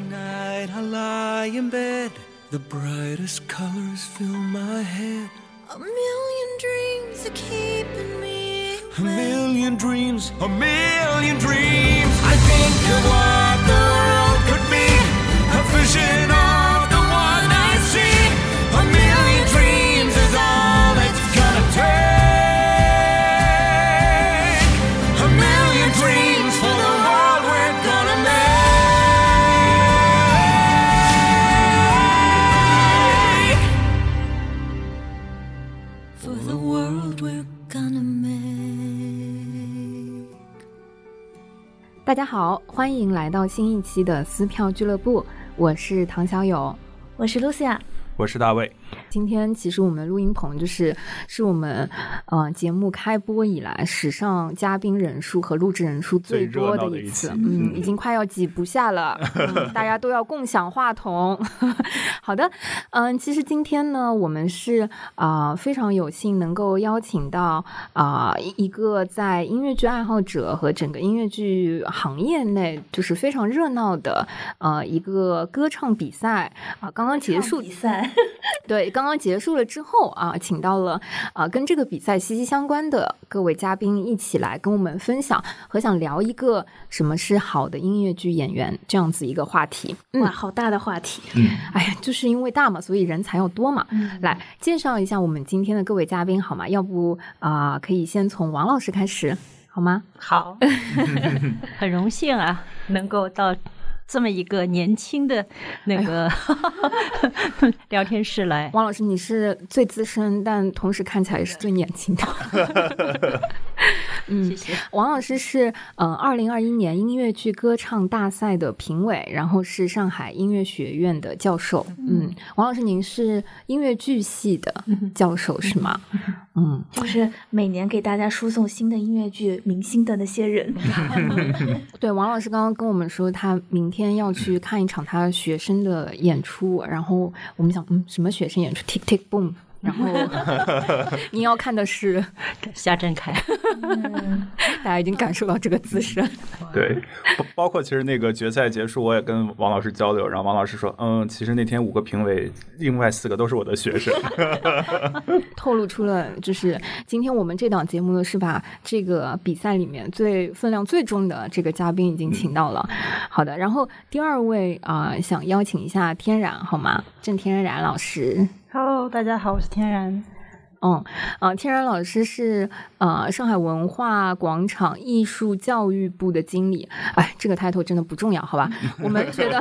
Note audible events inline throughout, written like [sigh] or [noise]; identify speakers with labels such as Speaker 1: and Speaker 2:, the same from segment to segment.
Speaker 1: Every night I lie in bed, the brightest colors fill my head.
Speaker 2: A million dreams are keeping me
Speaker 1: A million dreams, a million dreams. I think of what the world could be, a vision
Speaker 3: 大家好，欢迎来到新一期的撕票俱乐部，我是唐小友。
Speaker 4: 我是露西亚，
Speaker 5: 我是大卫，
Speaker 3: 今天其实我们录音棚就是是我们呃节目开播以来史上嘉宾人数和录制人数最多
Speaker 5: 的
Speaker 3: 一次，嗯，已经快要挤不下了，[laughs] 嗯、大家都要共享话筒。[laughs] 好的，嗯、其实今天呢，我们是啊、呃非常有幸能够邀请到啊、一个在音乐剧爱好者和整个音乐剧行业内就是非常热闹的呃一个歌唱比赛啊、刚刚结束。
Speaker 4: 比赛，
Speaker 3: 对，[laughs] 刚刚结束了之后啊，请到了啊跟这个比赛息息相关的各位嘉宾一起来跟我们分享和想聊一个什么是好的音乐剧演员这样子一个话题。嗯
Speaker 4: 哇，，好大的话题。
Speaker 3: 嗯哎呀，就是因为大嘛，所以人才要多嘛。来介绍一下我们今天的各位嘉宾好吗？要不啊、可以先从王老师开始好吗？
Speaker 6: 好 [laughs] [laughs] 很荣幸啊，能够到这么一个年轻的那个 [laughs] 聊天室来。
Speaker 3: 王老师，你是最资深，但同时看起来也是最年轻的。[laughs] 嗯
Speaker 6: 谢谢。
Speaker 3: 王老师是呃，二零二一年音乐剧歌唱大赛的评委，然后是上海音乐学院的教授。嗯，王老师，您是音乐剧系的教授是吗？嗯，
Speaker 4: 就是每年给大家输送新的音乐剧明星的那些人，[laughs]
Speaker 3: 对，王老师刚刚跟我们说，他明天要去看一场他学生的演出，然后我们想，嗯，什么学生演出？Tick Tick Boom。然后 [laughs] 您要看的是，
Speaker 6: 夏振凯，
Speaker 3: 大家已经感受到这个姿势。[laughs]
Speaker 5: 对，包包括其实那个决赛结束，我也跟王老师交流，然后王老师说，嗯，其实那天五个评委，另外四个都是我的学生，[laughs]
Speaker 3: 透露出了，就是今天我们这档节目呢，是把这个比赛里面最分量最重的这个嘉宾已经请到了。好的，然后第二位啊、想邀请一下天然好吗？郑天然老师。
Speaker 7: Hello，大家好，我是天然。
Speaker 3: 嗯，啊，天然老师是呃上海文化广场艺术教育部的经理。哎，这个 title 真的不重要，好吧？[laughs] 我们觉得，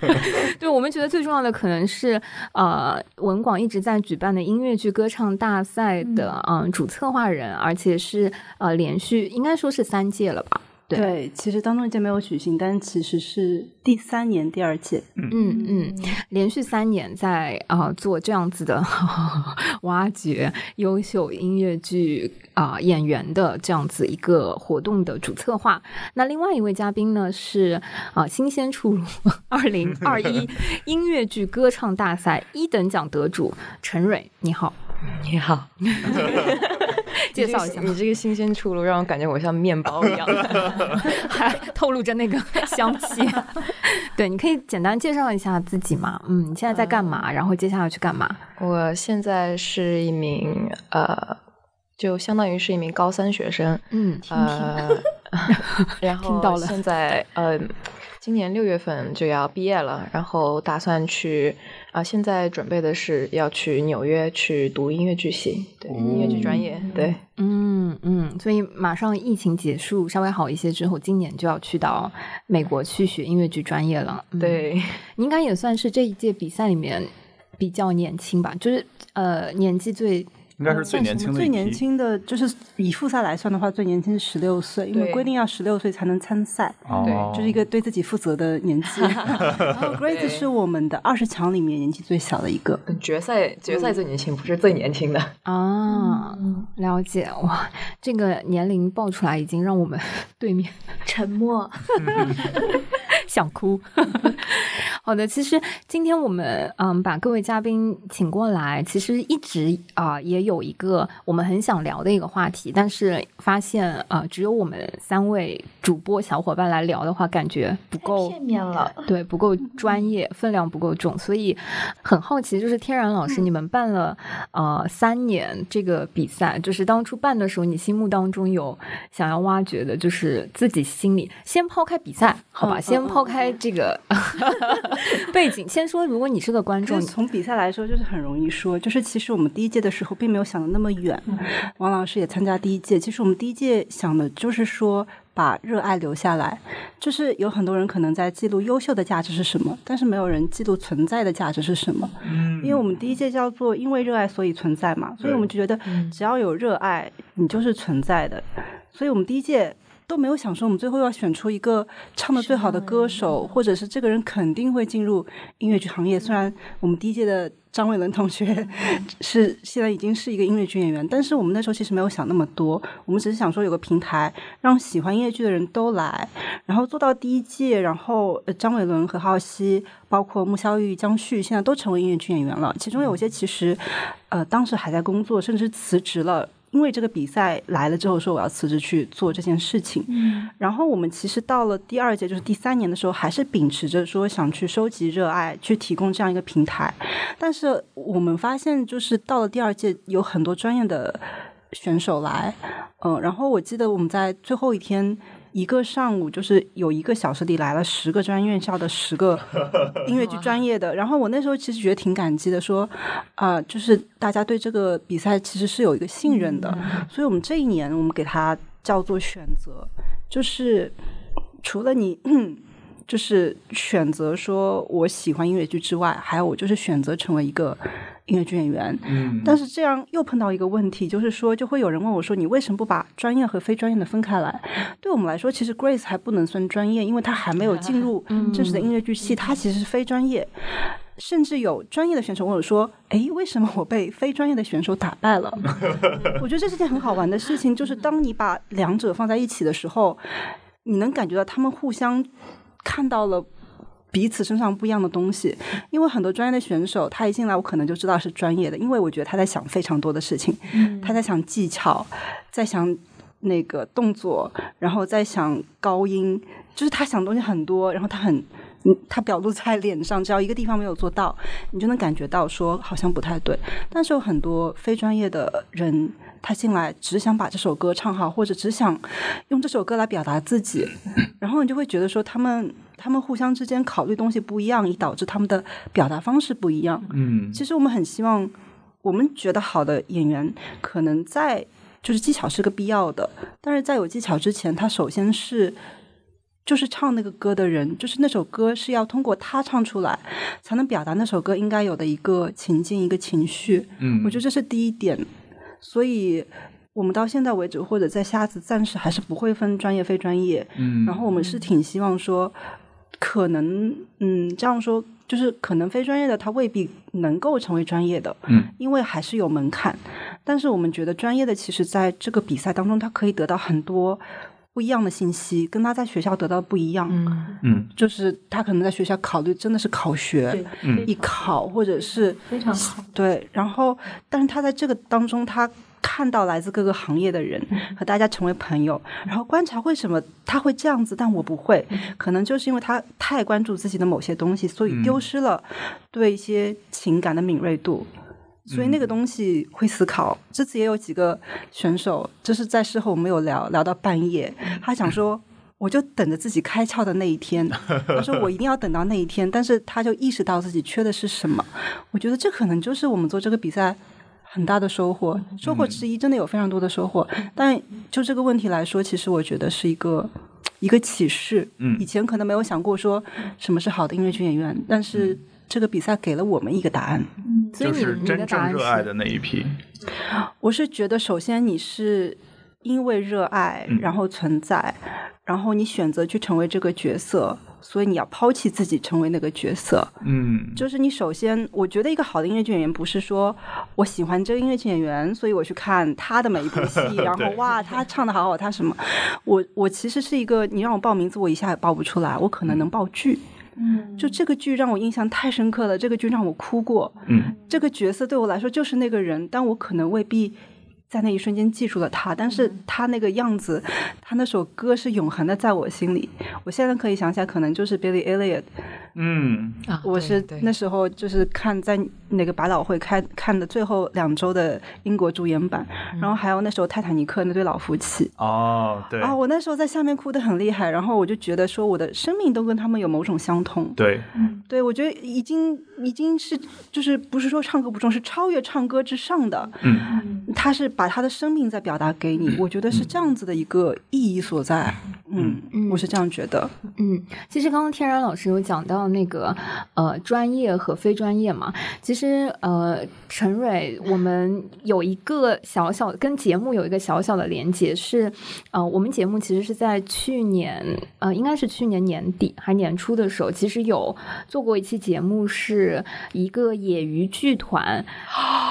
Speaker 3: [laughs] 对我们觉得最重要的可能是呃文广一直在举办的音乐剧歌唱大赛的嗯、主策划人，而且是呃连续应该说是三届了吧？对
Speaker 7: 对，其实当中一届没有举行，但其实是第三年第二届。
Speaker 3: 嗯嗯，连续三年在啊、呃做这样子的 [laughs] 挖掘优秀音乐剧啊、演员的这样子一个活动的主策划。那另外一位嘉宾呢是啊、新鲜出炉 [laughs] 二零二一 [laughs] 音乐剧歌唱大赛一等奖得主陈蕊，你好，
Speaker 8: 你好，[laughs]
Speaker 3: 介绍一下，
Speaker 8: 你这个新鲜出炉，让我感觉我像面包一样。[laughs]
Speaker 3: 还透露着那个 [laughs] 香气。对，你可以简单介绍一下自己吗？嗯，你现在在干嘛？然后接下来去干嘛？
Speaker 8: 我现在是一名呃，就相当于是一名高三学生，
Speaker 3: 嗯，
Speaker 8: 呃，然后
Speaker 3: 听到了
Speaker 8: 现在呃，今年六月份就要毕业了，然后打算去啊、现在准备的是要去纽约去读音乐剧系，对，音乐剧专业，对，
Speaker 3: 嗯嗯，所以马上疫情结束，稍微好一些之后，今年就要去到美国去学音乐剧专业了。嗯，
Speaker 8: 对，
Speaker 3: 你应该也算是这一届比赛里面比较年轻吧，就是呃年纪最
Speaker 5: 应该是最年轻的
Speaker 7: 最年轻的就是以复赛来算的话，最年轻是十六岁，因为规定要十六岁才能参赛，
Speaker 5: 对，
Speaker 7: 就是一个对自己负责的年纪。[laughs] 然 [laughs] 后 Grace 是我们的二十强里面年纪最小的一个。
Speaker 8: 决赛决赛最年轻，不是最年轻的。
Speaker 3: 啊，了解哇，这个年龄报出来已经让我们 [laughs] 对面
Speaker 4: 沉默。
Speaker 3: 想哭。[laughs] 好的，其实今天我们嗯把各位嘉宾请过来，其实一直啊、也有一个我们很想聊的一个话题，但是发现啊、只有我们三位主播小伙伴来聊的话，感觉不够
Speaker 4: 片面了。[laughs]
Speaker 3: 对，不够专业，[laughs] 分量不够重，所以很好奇，就是天然老师，你们办了呃三年这个比赛，就是当初办的时候，你心目当中有想要挖掘的，就是自己心里先抛开比赛，好吧，先抛开这个 [laughs] 背景，先说，如果你是个观众，
Speaker 7: 从比赛来说，就是很容易说，就是其实我们第一届的时候并没有想的那么远。王老师也参加第一届，其实我们第一届想的就是说。把热爱留下来，就是有很多人可能在记录优秀的价值是什么，但是没有人记录存在的价值是什么。
Speaker 5: 嗯
Speaker 7: 因为我们第一届叫做“因为热爱所以存在”嘛，所以我们就觉得只要有热爱，你就是存在的。所以我们第一届都没有想说我们最后要选出一个唱的最好的歌手，或者是这个人肯定会进入音乐剧行业。虽然我们第一届的张伟伦同学 [laughs] 是现在已经是一个音乐剧演员，但是我们那时候其实没有想那么多，我们只是想说有个平台让喜欢音乐剧的人都来，然后做到第一届，然后呃张伟伦、何浩熙，包括穆萧玉、江旭，现在都成为音乐剧演员了。其中有些其实，呃，当时还在工作，甚至辞职了。因为这个比赛来了之后，说我要辞职去做这件事情。
Speaker 4: 嗯，
Speaker 7: 然后我们其实到了第二届，就是第三年的时候，还是秉持着说想去收集热爱，去提供这样一个平台。但是我们发现，就是到了第二届，有很多专业的选手来，嗯、然后我记得我们在最后一天。一个上午就是有一个小时里来了十个专业院校的十个 [laughs] 音乐剧专业的，然后我那时候其实觉得挺感激的，说啊、就是大家对这个比赛其实是有一个信任的，所以我们这一年我们给它叫做选择，就是除了你。[clears throat] 就是选择说我喜欢音乐剧之外，还有我就是选择成为一个音乐剧演员。
Speaker 5: 嗯
Speaker 7: 但是这样又碰到一个问题，就是说，就会有人问我说：“你为什么不把专业和非专业的分开来？”对我们来说，其实 Grace 还不能算专业，因为她还没有 [laughs] 进入正式的音乐剧系，她其实是非专业。甚至有专业的选手问我说：“诶，为什么我被非专业的选手打败了？” [laughs] 我觉得这是件很好玩的事情，就是当你把两者放在一起的时候，你能感觉到他们互相看到了。彼此身上不一样的东西，因为很多专业的选手，他一进来我可能就知道是专业的，因为我觉得他在想非常多的事情，他在想技巧，在想那个动作，然后在想高音，就是他想的东西很多，然后他很，嗯，他表露在脸上，只要一个地方没有做到，你就能感觉到说好像不太对。但是有很多非专业的人，他进来只想把这首歌唱好，或者只想用这首歌来表达自己，然后你就会觉得说他们他们互相之间考虑东西不一样，以导致他们的表达方式不一样。
Speaker 5: 嗯
Speaker 7: 其实我们很希望，我们觉得好的演员可能在就是技巧是个必要的，但是在有技巧之前，他首先是。就是唱那个歌的人，就是那首歌是要通过他唱出来，才能表达那首歌应该有的一个情境、一个情绪。
Speaker 5: 嗯，
Speaker 7: 我觉得这是第一点，所以我们到现在为止，或者在下次暂时还是不会分专业非专业。
Speaker 5: 嗯，
Speaker 7: 然后我们是挺希望说，可能嗯这样说，就是可能非专业的他未必能够成为专业的，
Speaker 5: 嗯，
Speaker 7: 因为还是有门槛。但是我们觉得专业的其实在这个比赛当中，他可以得到很多不一样的信息，跟他在学校得到不一样。
Speaker 8: 嗯，
Speaker 5: 嗯
Speaker 7: 就是他可能在学校考虑真的是考学，
Speaker 5: 嗯
Speaker 7: 艺考或者是
Speaker 4: 非常好。
Speaker 7: 对，然后但是他在这个当中，他看到来自各个行业的人，和大家成为朋友，然后观察为什么他会这样子，但我不会，可能就是因为他太关注自己的某些东西，所以丢失了对一些情感的敏锐度。所以那个东西会思考。这次也有几个选手，就是在事后我们有聊聊到半夜，他想说。我就等着自己开窍的那一天，[laughs] 他说我一定要等到那一天，但是他就意识到自己缺的是什么。我觉得这可能就是我们做这个比赛很大的收获，收获之一，真的有非常多的收获。但就这个问题来说，其实我觉得是一个一个启示。
Speaker 5: 嗯
Speaker 7: 以前可能没有想过说什么是好的音乐剧演员，但是这个比赛给了我们一个答案。
Speaker 3: 所以你
Speaker 5: 就是真
Speaker 3: 你的答案
Speaker 5: 正热爱的那一批。
Speaker 7: 我是觉得，首先你是因为热爱，
Speaker 5: 嗯
Speaker 7: 然后存在，然后你选择去成为这个角色，所以你要抛弃自己，成为那个角色。
Speaker 5: 嗯，
Speaker 7: 就是你首先，我觉得一个好的音乐剧演员不是说我喜欢这个音乐剧演员，所以我去看他的每一部戏，[laughs] 然后哇，他唱的好好，他什么？我我其实是一个，你让我报名字，我一下也报不出来，我可能能报剧。嗯，就这个剧让我印象太深刻了，这个剧让我哭过。
Speaker 5: 嗯，
Speaker 7: 这个角色对我来说就是那个人，但我可能未必在那一瞬间记住了他，但是他那个样子，他那首歌是永恒的在我心里。我现在可以想起来，可能就是 Billy Elliot。
Speaker 5: 嗯，
Speaker 8: 啊
Speaker 7: 我是那时候就是看在那个百老汇开看的最后两周的英国主演版，然后还有那时候泰坦尼克那对老夫妻。
Speaker 5: 哦，对
Speaker 7: 啊，我那时候在下面哭得很厉害，然后我就觉得说我的生命都跟他们有某种相通。
Speaker 5: 对，
Speaker 7: 对，我觉得已经已经是就是不是说唱歌不重，是超越唱歌之上的。
Speaker 5: 嗯，
Speaker 7: 他是把他的生命在表达给你，我觉得是这样子的一个意义所在。嗯，我是这样觉得。
Speaker 3: 嗯，其实刚刚天然老师有讲到到那个呃专业和非专业嘛，其实呃陈蕊我们有一个小小跟节目有一个小小的连接是，呃我们节目其实是在去年呃应该是去年年底还年初的时候，其实有做过一期节目，是一个业余剧团。[laughs]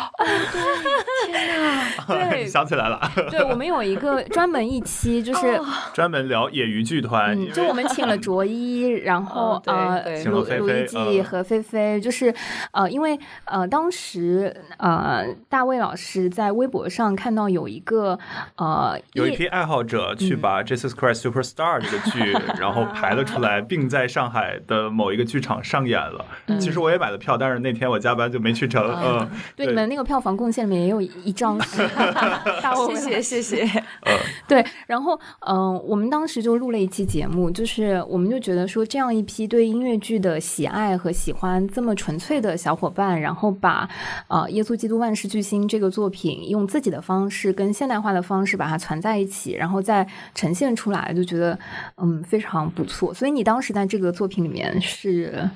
Speaker 3: 对 [laughs]
Speaker 5: 想起来了，
Speaker 3: 对，我们有一个专门一期就是。
Speaker 5: 专门聊野鱼剧团，
Speaker 3: 嗯，就我们请了卓一，然后呃，
Speaker 8: 对。
Speaker 5: 请了菲
Speaker 3: 卢卢一季和菲菲，就是呃，因为呃，当时呃，大卫老师在微博上看到有一个呃，
Speaker 5: 有一批爱好者去把《Jesus Christ Superstar》这个剧，[laughs] 然后排了出来，并在上海的某一个剧场上演了。其实我也买了票，但是那天我加班就没去成。嗯，
Speaker 3: 对你们那个票房贡献里面也有一张 [laughs] 是 [laughs] 大卫
Speaker 8: 谢谢谢谢。[laughs]
Speaker 3: 对，然后嗯、呃我们当时就录了一期节目，就是我们就觉得说，这样一批对音乐剧的喜爱和喜欢这么纯粹的小伙伴，然后把呃《耶稣基督万事巨星》这个作品用自己的方式跟现代化的方式把它攒在一起，然后再呈现出来，就觉得嗯非常不错。所以你当时在这个作品里面是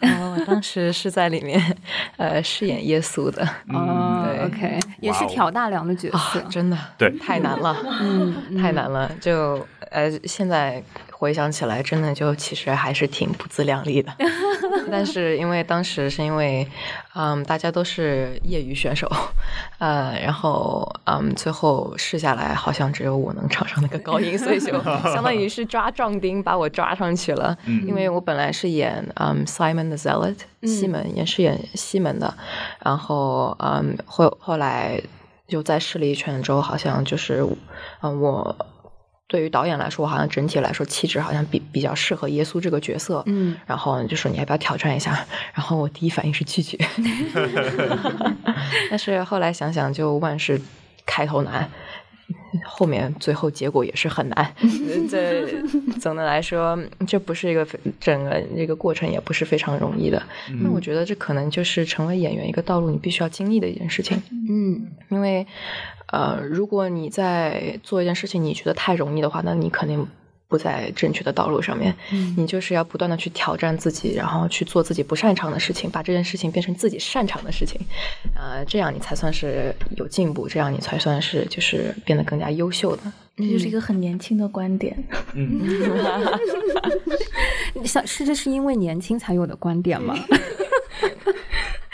Speaker 8: 哦，我当时是在里面呃饰演耶稣的
Speaker 3: 哦
Speaker 8: 对
Speaker 3: ，OK，也是挑大梁的角色
Speaker 8: 啊，，真的
Speaker 5: 对
Speaker 8: 太难了，
Speaker 3: 嗯，
Speaker 8: 太难了。就呃，现在回想起来，真的就其实还是挺不自量力的。但是因为当时是因为，嗯，大家都是业余选手，呃，然后嗯，最后试下来好像只有我能唱上那个高音，所以就相当于是抓壮丁把我抓上去了。因为我本来是演嗯 Simon the Zealot 西门，也是演西门的，然后嗯后后来就在试了一圈之后，好像就是嗯我。对于导演来说，我好像整体来说气质好像比比较适合耶稣这个角色，
Speaker 3: 嗯，
Speaker 8: 然后就说你要不要挑战一下？然后我第一反应是拒绝，[laughs] [laughs] [laughs] 但是后来想想，就万事开头难，[laughs] 后面最后结果也是很难。[laughs] 这总的来说，这不是一个整个这个过程也不是非常容易的。那我觉得这可能就是成为演员一个道路你必须要经历的一件事情。
Speaker 3: 嗯
Speaker 8: 因为，呃，如果你在做一件事情，你觉得太容易的话，那你肯定不在正确的道路上面。你就是要不断的去挑战自己，然后去做自己不擅长的事情，把这件事情变成自己擅长的事情，呃，这样你才算是有进步，这样你才算是就是变得更加优秀的。
Speaker 4: 这就是一个很年轻的观点。
Speaker 3: 嗯，[laughs] [laughs] 你想是这是因为年轻才有的观点吗？[laughs]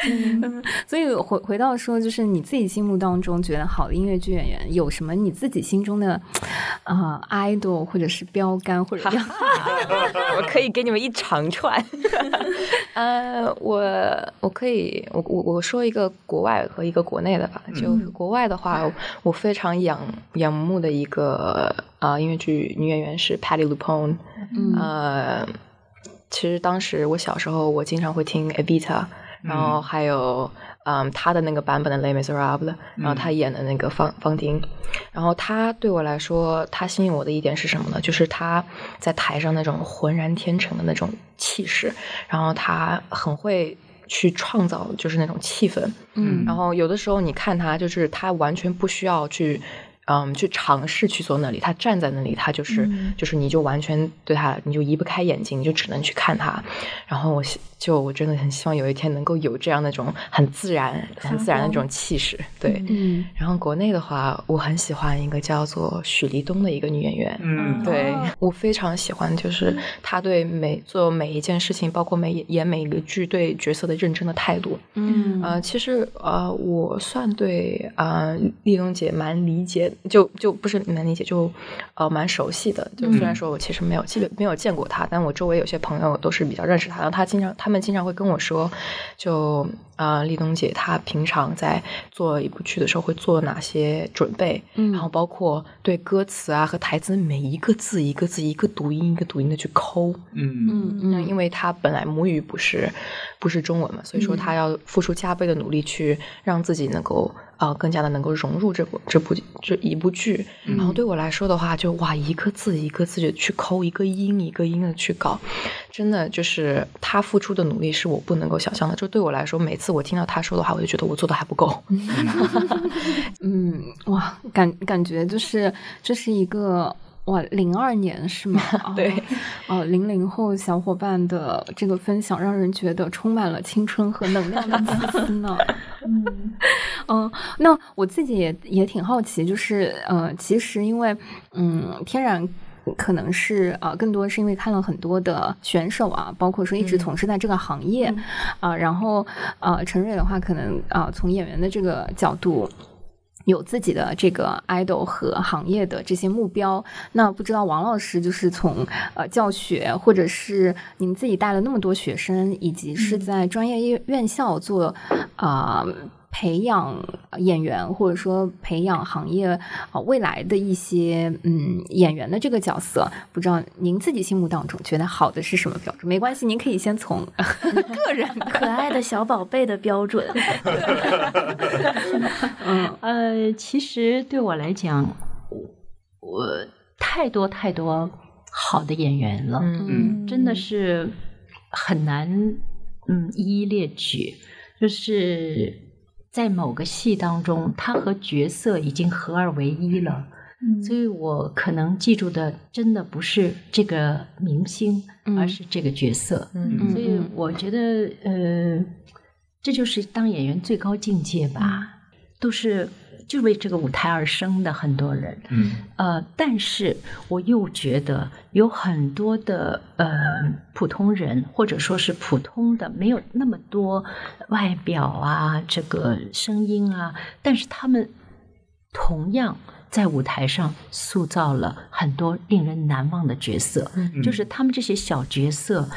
Speaker 3: 嗯，[laughs] 所以回回到说，就是你自己心目当中觉得好的音乐剧演员有什么？你自己心中的啊、idol 或者是标杆或者
Speaker 8: 我可以给你们一长串。[laughs] 呃，我我可以，我我我说一个国外和一个国内的吧。就国外的话，我非常仰仰慕的一个啊、音乐剧女演员是 Patty LuPone。
Speaker 3: 嗯
Speaker 8: 呃，其实当时我小时候，我经常会听 Evita，然后还有嗯他的那个版本的《Les Miserables》，然后他演的那个方方丁，然后他对我来说，他吸引我的一点是什么呢？就是他在台上那种浑然天成的那种气势，然后他很会。去创造就是那种气氛，
Speaker 3: 嗯
Speaker 8: 然后有的时候你看他，就是他完全不需要去，嗯，去尝试去做那里，他站在那里，他就是、就是你就完全对他，你就移不开眼睛，你就只能去看他。然后我希就我真的很希望有一天能够有这样那种很自然、很自然的那种气势，对。
Speaker 3: 嗯
Speaker 8: 然后国内的话，我很喜欢一个叫做许立东的一个女演员，
Speaker 5: 嗯
Speaker 8: 对我非常喜欢，就是她对每做每一件事情，包括每演每一个剧对角色的认真的态度。
Speaker 3: 嗯
Speaker 8: 呃，其实呃，我算对呃丽东姐蛮理解的，就就不是难理解，就呃蛮熟悉的。就虽然说我其实没有记得没有见过他，但我周围有些朋友都是比较认识他。然后他经常他们经常会跟我说，就啊、呃，立冬姐她平常在做一部剧的时候会做哪些准备，
Speaker 3: 嗯
Speaker 8: 然后包括对歌词啊和台词每一个字一个字一个读音一个读音的去抠。
Speaker 5: 嗯
Speaker 3: 嗯嗯，
Speaker 8: 那因为她本来母语不是不是中文嘛，所以说她要付出加倍的努力去让自己能够呃更加的能够融入这部这部这一部剧。然后对我来说的话，就哇一个字一个字的去抠，一个音一个音的去搞，真的就是她付出的努力是我不能够想象的。就对我来说，每次我听到他说的话，我就觉得我做的还不够。[laughs]
Speaker 3: 嗯，哇，感感觉就是这是一个哇，零二年是吗？[laughs]
Speaker 8: 对
Speaker 3: 哦，哦，零零后小伙伴的这个分享，让人觉得充满了青春和能量的气息呢。[laughs] 嗯嗯，那我自己也也挺好奇，就是呃，其实因为嗯，天然。可能是啊、呃，更多是因为看了很多的选手啊，包括说一直从事在这个行业啊、呃，然后呃，陈瑞的话，可能啊、呃，从演员的这个角度。有自己的这个 idol 和行业的这些目标，那不知道王老师就是从呃教学，或者是您自己带了那么多学生，以及是在专业院院校做啊。呃培养演员，或者说培养行业啊、呃、未来的一些嗯演员的这个角色，不知道您自己心目当中觉得好的是什么标准？没关系，您可以先从 [laughs] 个人
Speaker 4: 可爱的小宝贝的标准。
Speaker 9: 嗯 [laughs] 呃，其实对我来讲，我太多太多好的演员了，
Speaker 8: 嗯
Speaker 9: 真的是很难嗯一一列举，就是。在某个戏当中，他和角色已经合二为一了，
Speaker 4: 嗯
Speaker 9: 所以我可能记住的真的不是这个明星，
Speaker 3: 嗯
Speaker 9: 而是这个角色。
Speaker 8: 嗯
Speaker 9: 所以我觉得，呃，这就是当演员最高境界吧，都是就为这个舞台而生的很多人。
Speaker 5: 嗯
Speaker 9: 呃，但是我又觉得有很多的呃普通人，或者说是普通的，没有那么多外表啊，这个声音啊，但是他们同样在舞台上塑造了很多令人难忘的角色。
Speaker 8: 嗯
Speaker 9: 就是他们这些小角色，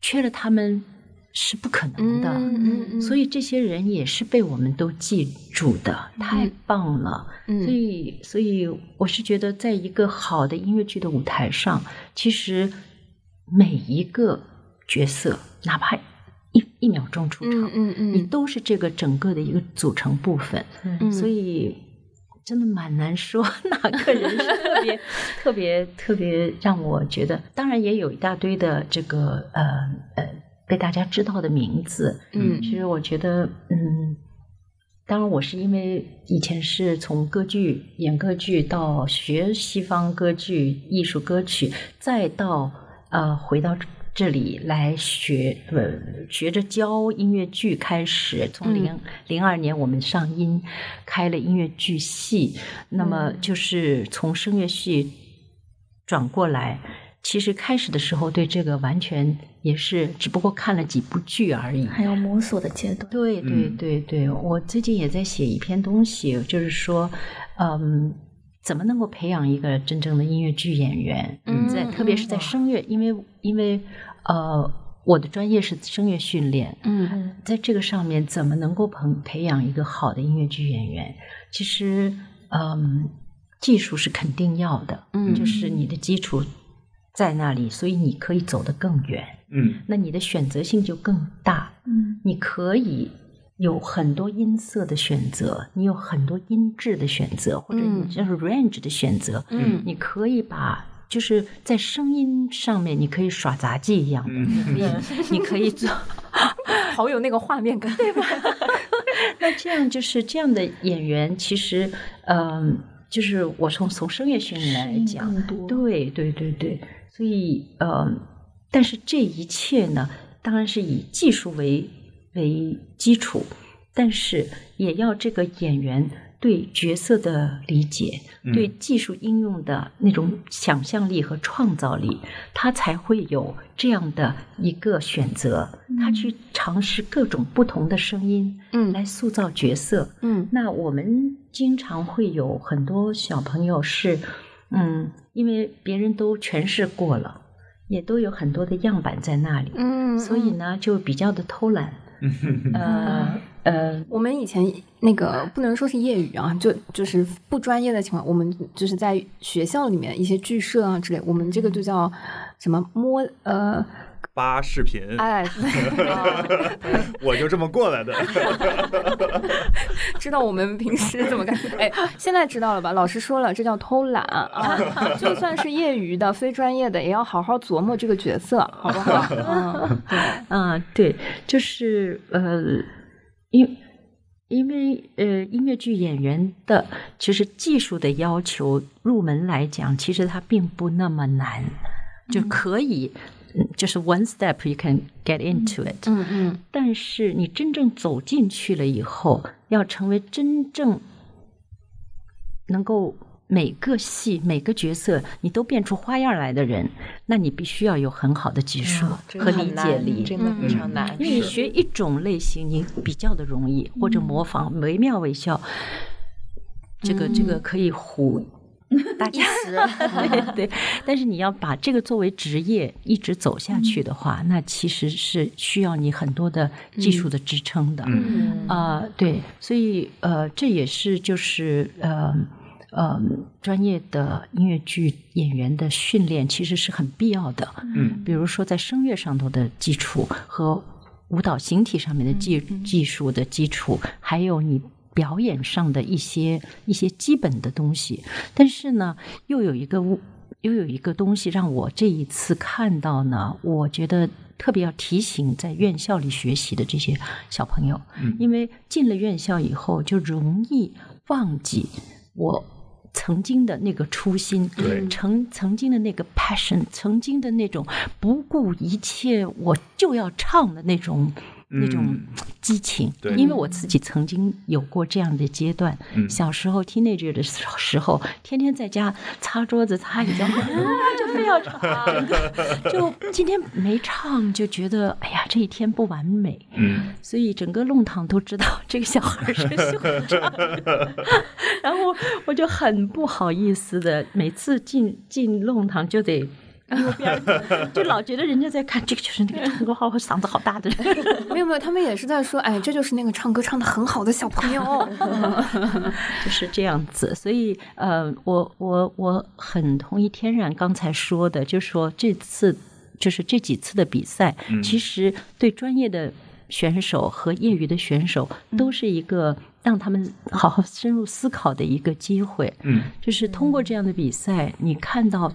Speaker 9: 缺了他们是不可能的。
Speaker 3: 嗯嗯
Speaker 9: 所以这些人也是被我们都记住的，太棒了。
Speaker 3: 嗯
Speaker 9: 所以，所以我是觉得，在一个好的音乐剧的舞台上，其实每一个角色，哪怕一一秒钟出场，
Speaker 3: 嗯嗯嗯
Speaker 9: 你都是这个整个的一个组成部分。
Speaker 3: 嗯
Speaker 9: 所以真的蛮难说 [laughs] 哪个人是特别 [laughs] 特别特别让我觉得，当然也有一大堆的这个呃呃被大家知道的名字。
Speaker 3: 嗯
Speaker 9: 其实我觉得，嗯，当然我是因为以前是从歌剧演歌剧到学西方歌剧、艺术歌曲，再到呃回到。这里来学，呃，学着教音乐剧开始，从零零二年我们上音开了音乐剧系，那么就是从声乐系转过来。其实开始的时候对这个完全也是，只不过看了几部剧而已，
Speaker 4: 还有摸索的阶段。
Speaker 9: 对对对对，我最近也在写一篇东西，就是说，嗯。怎么能够培养一个真正的音乐剧演员？
Speaker 3: 嗯
Speaker 9: 在特别是在声乐，因为因为呃，我的专业是声乐训练，
Speaker 3: 嗯
Speaker 9: 在这个上面怎么能够培培养一个好的音乐剧演员？其实，嗯，技术是肯定要的，
Speaker 3: 嗯
Speaker 9: 就是你的基础在那里，所以你可以走得更远，
Speaker 5: 嗯。
Speaker 9: 那你的选择性就更大，
Speaker 4: 嗯。
Speaker 9: 你可以。有很多音色的选择，你有很多音质的选择，或者你就是 range 的选择，
Speaker 3: 嗯。
Speaker 9: 你可以把就是在声音上面，你可以耍杂技一样的，
Speaker 5: 嗯。
Speaker 9: 你可以 [laughs] 你可以做，[laughs]
Speaker 3: 好有那个画面感，[laughs] 对吧？
Speaker 9: 那这样就是这样的演员，其实，嗯、就是我从从声乐训练来讲，对对对对，所以，呃，但是这一切呢，当然是以技术为为基础，但是也要这个演员对角色的理解，
Speaker 5: 嗯。
Speaker 9: 对技术应用的那种想象力和创造力，他才会有这样的一个选择，他去尝试各种不同的声音，
Speaker 3: 嗯。
Speaker 9: 来塑造角色。
Speaker 3: 嗯。
Speaker 9: 那我们经常会有很多小朋友是，嗯，因为别人都诠释过了，也都有很多的样板在那里，
Speaker 3: 嗯，
Speaker 9: 所以呢，就比较的偷懒。[laughs] 呃呃，
Speaker 3: 我们以前那个不能说是业余啊，就就是不专业的情况，我们就是在学校里面一些剧社啊之类，我们这个就叫什么摸呃，
Speaker 5: 扒视频，
Speaker 3: 哎，[laughs]
Speaker 5: 我就这么过来的。[laughs]
Speaker 3: 知道我们平时怎么干？哎，现在知道了吧？老师说了，这叫偷懒啊！[laughs] 就算是业余的、非专业的，也要好好琢磨这个角色，好不好？嗯，对。
Speaker 9: 啊，对，就是呃，因因为呃，音乐剧演员的其实技术的要求入门来讲，其实它并不那么难，就可以，嗯就是 one step you can get into it。
Speaker 3: 嗯嗯
Speaker 9: 但是你真正走进去了以后，要成为真正能够每个戏、每个角色你都变出花样来的人，那你必须要有很好的技术和理解力。
Speaker 8: 真的非常难。
Speaker 9: 因为你学一种类型，你比较的容易，或者模仿惟妙惟肖，这个这个可以唬 [laughs] 大家。对 [laughs] [laughs] 对，但是你要把这个作为职业一直走下去的话，那其实是需要你很多的技术的支撑的。
Speaker 5: 嗯
Speaker 9: 啊、对，所以呃，这也是就是呃呃，专业的音乐剧演员的训练其实是很必要的。
Speaker 5: 嗯
Speaker 9: 比如说在声乐上头的基础和舞蹈形体上面的技技术的基础，还有你表演上的一些一些基本的东西。但是呢，又有一个又有一个东西让我这一次看到呢，我觉得特别要提醒在院校里学习的这些小朋友，因为进了院校以后就容易忘记我。曾经的那个初心，曾曾经的那个 passion，曾经的那种不顾一切我就要唱的那种、那种
Speaker 5: 嗯
Speaker 9: 激情。
Speaker 5: 对
Speaker 9: 因为我自己曾经有过这样的阶段，
Speaker 5: 嗯
Speaker 9: 小时候 teenager 的时时候，天天在家擦桌子、擦椅子，[laughs] 啊，就非要唱，就今天没唱就觉得哎呀，这一天不完美。
Speaker 5: 嗯
Speaker 9: 所以整个弄堂都知道这个小孩是喜欢唱的，[laughs] 然后我就很不好意思的，每次进进弄堂就得。右边儿就老觉得人家在看，这个就是那个唱歌好、嗓子好大的人，[laughs]
Speaker 3: 没有没有，他们也是在说，哎，这就是那个唱歌唱的很好的小朋友。[laughs] [laughs]
Speaker 9: 就是这样子。所以，呃，我我我很同意天然刚才说的，就是说这次就是这几次的比赛，
Speaker 5: 嗯
Speaker 9: 其实对专业的选手和业余的选手都是一个让他们好好深入思考的一个机会。
Speaker 5: 嗯
Speaker 9: 就是通过这样的比赛，你看到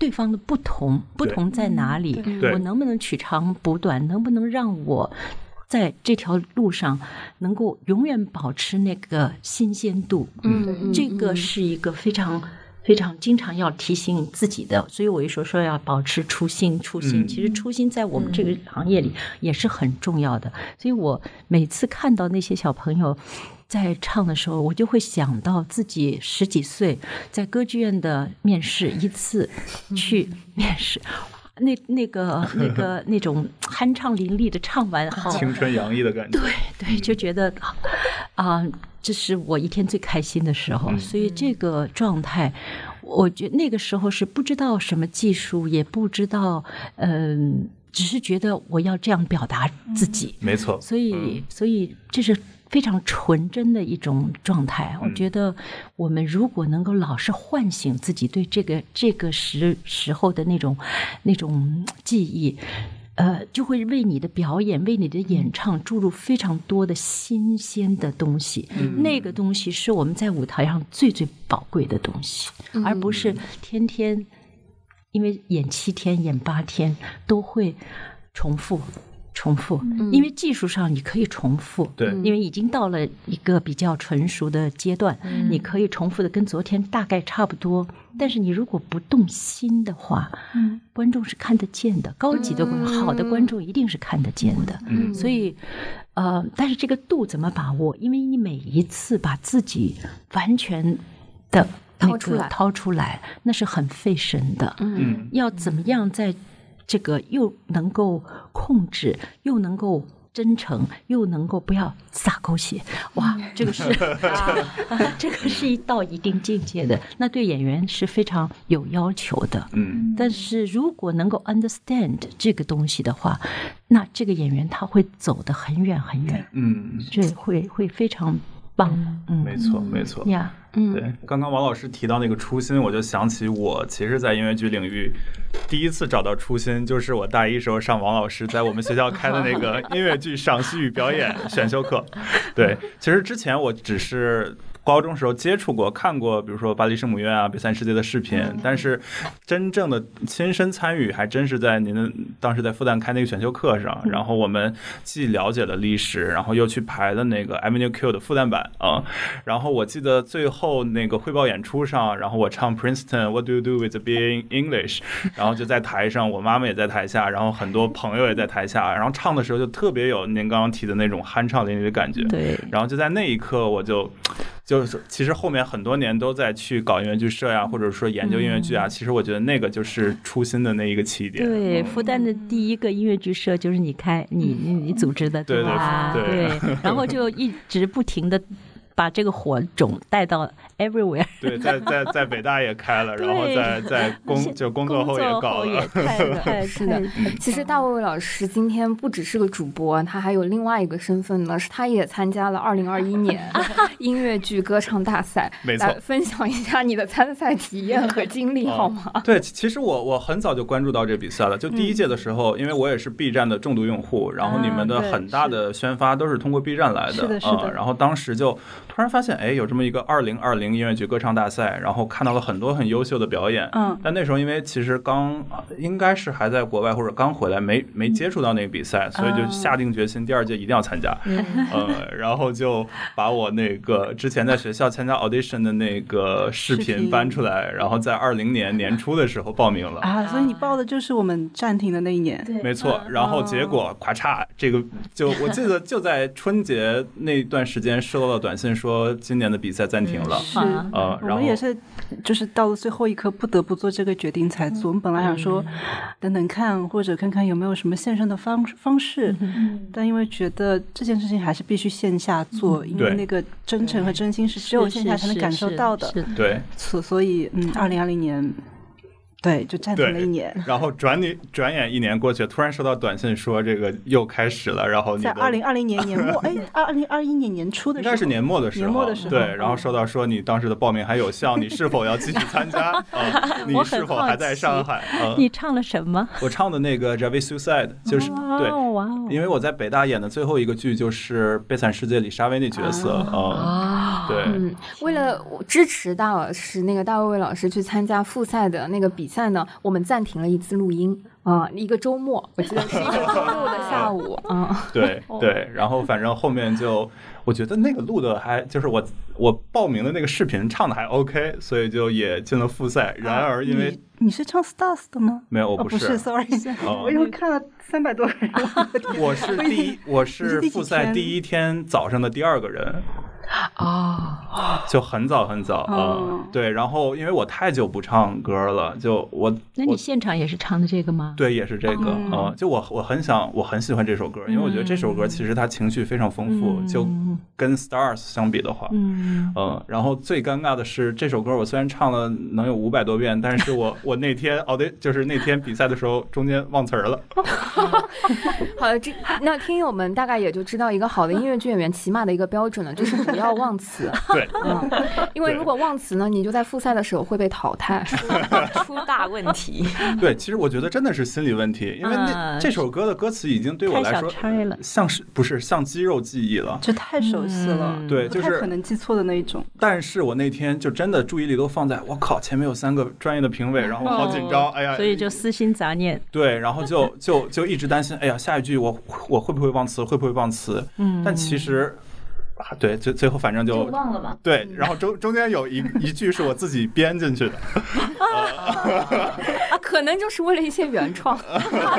Speaker 9: 对方的不同，不同在哪里？我能不能取长补短？能不能让我在这条路上能够永远保持那个新鲜度？
Speaker 3: 嗯
Speaker 9: 这个是一个非常。非常经常要提醒自己的，所以我一说说要保持初心，初心、
Speaker 5: 嗯
Speaker 9: 其实初心在我们这个行业里也是很重要的。所以我每次看到那些小朋友在唱的时候，我就会想到自己十几岁在歌剧院的面试，一次去面试。那那个那个 [laughs] 那种酣畅淋漓的唱完，好
Speaker 5: 青春洋溢的感觉。
Speaker 9: 对对，就觉得啊、这是我一天最开心的时候。所以这个状态，我觉得那个时候是不知道什么技术，也不知道，嗯、只是觉得我要这样表达自己。
Speaker 5: 没错，
Speaker 9: 所以，所以这是非常纯真的一种状态。我觉得我们如果能够老是唤醒自己对这个这个时时候的那种那种记忆。呃，就会为你的表演、为你的演唱注入非常多的新鲜的东西。那个东西是我们在舞台上最最宝贵的东西，而不是天天因为演七天、演八天都会重复。重复，因为技术上你可以重复，
Speaker 5: 对
Speaker 9: 因为已经到了一个比较成熟的阶段，你可以重复的跟昨天大概差不多。但是你如果不动心的话，观众是看得见的，高级的观好的观众一定是看得见的。
Speaker 5: 嗯
Speaker 9: 所以，呃，但是这个度怎么把握？因为你每一次把自己完全的那
Speaker 3: 掏出来
Speaker 9: 掏出来，那是很费神的。
Speaker 5: 嗯
Speaker 9: 要怎么样在这个又能够控制，又能够
Speaker 6: 真诚，又能够不要撒狗血，哇，这个是 [laughs] 这个是一到一定境界的，那对演员是非常有要求的。
Speaker 5: 嗯，
Speaker 6: 但是如果能够 understand 这个东西的话，那这个演员他会走得很远很远，
Speaker 5: 嗯，
Speaker 6: 这会会非常棒。嗯，
Speaker 5: 没错没错。
Speaker 6: 呀，
Speaker 3: 嗯，
Speaker 5: 对，刚刚王老师提到那个初心，我就想起我其实，在音乐剧领域第一次找到初心，就是我大一时候上王老师在我们学校开的那个 [laughs] 音乐剧赏析与表演选修课。对，其实之前我只是。高中时候接触过、看过，比如说巴黎圣母院啊、北三世界的视频，但是真正的亲身参与，还真是在您的当时在复旦开那个选修课上。然后我们既了解了历史，然后又去排了那个 Avenue Q 的复旦版啊。然后我记得最后那个汇报演出上，然后我唱 Princeton What Do You Do With Being English，[laughs] 然后就在台上，我妈妈也在台下，然后很多朋友也在台下，然后唱的时候就特别有您刚刚提的那种酣畅淋漓的感觉。
Speaker 6: 对，
Speaker 5: 然后就在那一刻，我就。就是其实后面很多年都在去搞音乐剧社呀，或者说研究音乐剧啊。其实我觉得那个就是初心的那一个起点。
Speaker 6: 对，复旦的第一个音乐剧社就是你开、你你你组织的，
Speaker 5: 对
Speaker 6: 吧？
Speaker 5: 对
Speaker 6: 对，然后就一直不停的把这个火种带到 everywhere。
Speaker 5: 对，在在在 [laughs] 北大也开了，然后在在 [laughs] 工就工作后也搞 [laughs] 了。
Speaker 6: 太
Speaker 3: 是的，其实大卫卫老师今天不只是个主播，他还有另外一个身份呢，是他也参加了二零二一年音乐剧歌唱大赛。
Speaker 5: 没错，
Speaker 3: 来分享一下你的参赛体验和经历好吗？
Speaker 5: 对，其实我我很早就关注到这比赛了，就第一届的时候，因为我也是 B 站的重度用户，然后你们的很大的宣发都是通过 B 站来的，
Speaker 7: 是的，是的。
Speaker 5: 然后当时就突然发现，哎，有这么一个二零二零音乐剧歌唱大赛，然后看到了很多很优秀的表演。
Speaker 7: 嗯。
Speaker 5: 但那时候因为其实刚应该是还在国外或者刚回来，没没接触到那个比赛，所以就下定决心第二届一定要参加。嗯。呃，然后就把我那个之前在学校参加 audition 的那个视频搬出来，然后在二零年年初的时候报名了。
Speaker 7: 啊，所以你报的就是我们暂停的那一年。
Speaker 5: 没错。然后结果咔嚓，这个就我记得就在春节那段时间收到了短信说今年的比赛暂停了。
Speaker 7: 是。
Speaker 5: 呃，
Speaker 7: 我们也是，就是到了最后一刻不得不做这个决定才做。我们本来想说等等看，或者看看有没有什么线上的方方式，但因为觉得这件事情还是必须线下做，因为那个真诚和真心是只有线下才能感受到的。
Speaker 5: 对。
Speaker 7: 所所以，嗯，二零二零年。对，就暂停了一年，
Speaker 5: 然后转你转眼一年过去，突然收到短信说这个又开始了，然后
Speaker 7: 在二零二零年年末，哎，二零二一年年初的
Speaker 5: 应该是年末的时候，
Speaker 7: 年末的时候，
Speaker 5: 对，然后收到说你当时的报名还有效，你是否要继续参加？[laughs] 啊，你是否还在上海？
Speaker 6: 你唱了什么？
Speaker 5: 我唱的那个《j a v i Suicide》就是对，因为我在北大演的最后一个剧就是《悲惨世界》里沙威那角色啊，对，
Speaker 3: 嗯，为了支持大老师那个大卫卫老师去参加复赛的那个比。赛呢，我们暂停了一次录音啊，一个周末，[laughs] 我记得是一个周六的下午啊。
Speaker 5: 对 [laughs] 对，然后反正后面就，我觉得那个录的还就是我我报名的那个视频唱的还 OK，所以就也进了复赛。然而因为
Speaker 7: 你是唱 Stars 的吗？
Speaker 5: 没有，我
Speaker 7: 不
Speaker 5: 是
Speaker 7: ，Sorry，我又看了三百多个人。[laughs]
Speaker 5: 我是第一，我是复赛第一天早上的第二个人。
Speaker 6: 啊，
Speaker 5: 就很早很早啊，对，然后因为我太久不唱歌了，就我，
Speaker 6: 那你现场也是唱的这个吗？
Speaker 5: 对，也是这个啊，就我我很想，我很喜欢这首歌，因为我觉得这首歌其实它情绪非常丰富，就跟 Stars 相比的话，嗯，然后最尴尬的是这首歌我虽然唱了能有五百多遍，但是我 [laughs] 我那天哦对，就是那天比赛的时候中间忘词儿了。[laughs]
Speaker 3: 好的，这那听友们大概也就知道一个好的音乐剧演员起码的一个标准了，就是不要忘词。[laughs]
Speaker 5: 对，
Speaker 3: 嗯，[laughs] 因为如果忘词呢，你就在复赛的时候会被淘汰，[laughs]
Speaker 8: 出大问题。
Speaker 5: 对，其实我觉得真的是心理问题，因为那这首歌的歌词已经对我来说像是不是像肌肉记忆了，
Speaker 7: 就太熟悉了。
Speaker 5: 对，就是
Speaker 7: 可能记错的那一种。
Speaker 5: 但是我那天就真的注意力都放在我靠前面有三个专业的评委，然后好紧张，哎呀，
Speaker 6: 所以就私心杂念。
Speaker 5: 对，然后就就就一直担心，哎呀，下一句我我会不会忘词，会不会忘词？嗯，但其实。啊对，最最后反正
Speaker 4: 就
Speaker 5: 就
Speaker 4: 忘了吧。
Speaker 5: 对，然后中中间有一一句是我自己编进去的，
Speaker 3: 啊，可能就是为了一些原创。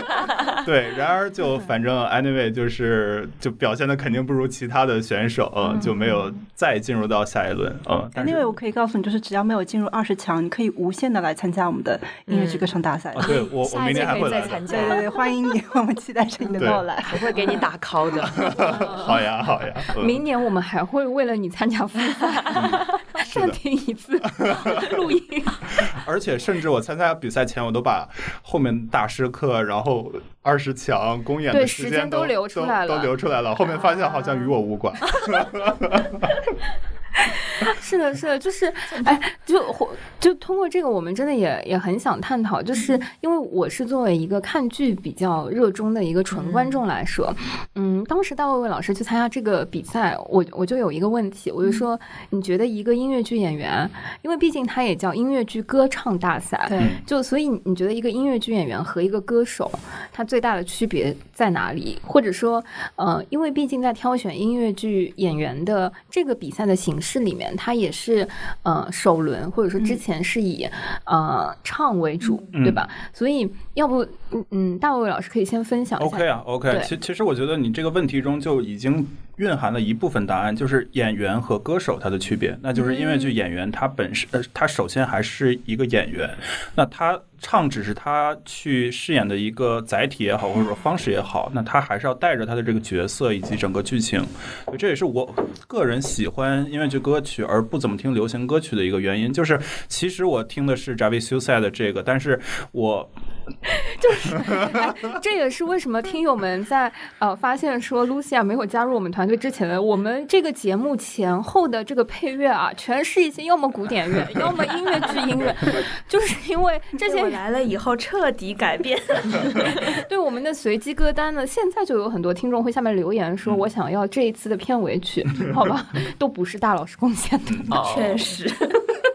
Speaker 3: [laughs]
Speaker 5: 对，然而就反正 anyway 就是就表现的肯定不如其他的选手，嗯，就没有再进入到下一轮，嗯
Speaker 7: ，anyway 我可以告诉你，就是只要没有进入二十强，你可以无限的来参加我们的音乐剧歌唱大赛。
Speaker 5: 啊，对我我明年还会来的，
Speaker 8: 参加
Speaker 7: 对对对，欢迎你，我们期待着你的到来。
Speaker 8: 我会给你打 call 的。
Speaker 5: 好呀好呀，嗯
Speaker 3: 明年我们还会为了你参加复赛，[laughs] 暂停一次 [laughs] 录音。
Speaker 5: 而且甚至我参加比赛前，我都把后面大师课，然后二十强公演的
Speaker 3: 对时间
Speaker 5: 时间都
Speaker 3: 都留出来了
Speaker 5: 都留出来了。后面发现好像与我无关。[laughs]
Speaker 3: 是的，是的，就是，[laughs] 哎，就就通过这个，我们真的也也很想探讨，就是因为我是作为一个看剧比较热衷的一个纯观众来说，嗯，当时大卫卫老师去参加这个比赛，我我就有一个问题，我就说，你觉得一个音乐剧演员，因为毕竟他也叫音乐剧歌唱大赛，
Speaker 4: 对
Speaker 3: 就所以你觉得一个音乐剧演员和一个歌手，他最大的区别在哪里？或者说，呃，因为毕竟在挑选音乐剧演员的这个比赛的形式里面，它也是呃首轮或者说之前是以、呃唱为主，
Speaker 5: 嗯。
Speaker 3: 对吧？所以要不嗯嗯，大卫老师可以先分享一下。
Speaker 5: OK 啊，OK，其其实我觉得你这个问题中就已经蕴含了一部分答案，就是演员和歌手他的区别。那就是音乐剧演员他本身，呃，他首先还是一个演员，那他唱只是他去饰演的一个载体也好，或者说方式也好，那他还是要带着他的这个角色以及整个剧情。这也是我个人喜欢音乐剧歌曲而不怎么听流行歌曲的一个原因，就是其实我听的是 Javi Suicide 的这个，但是我 [laughs]
Speaker 3: 哎，这也是为什么听友们在呃发现说 Lucia 没有加入我们团队之前的，我们这个节目前后的这个配乐啊，全是一些要么古典乐，要么音乐剧音乐，就是因为 [laughs] 这些
Speaker 4: 我来了以后彻底改变。[laughs]
Speaker 3: 对我们的随机歌单呢，现在就有很多听众会下面留言说，我想要这一次的片尾曲，好吧，[laughs] 都不是大老师贡献的。
Speaker 4: 确实，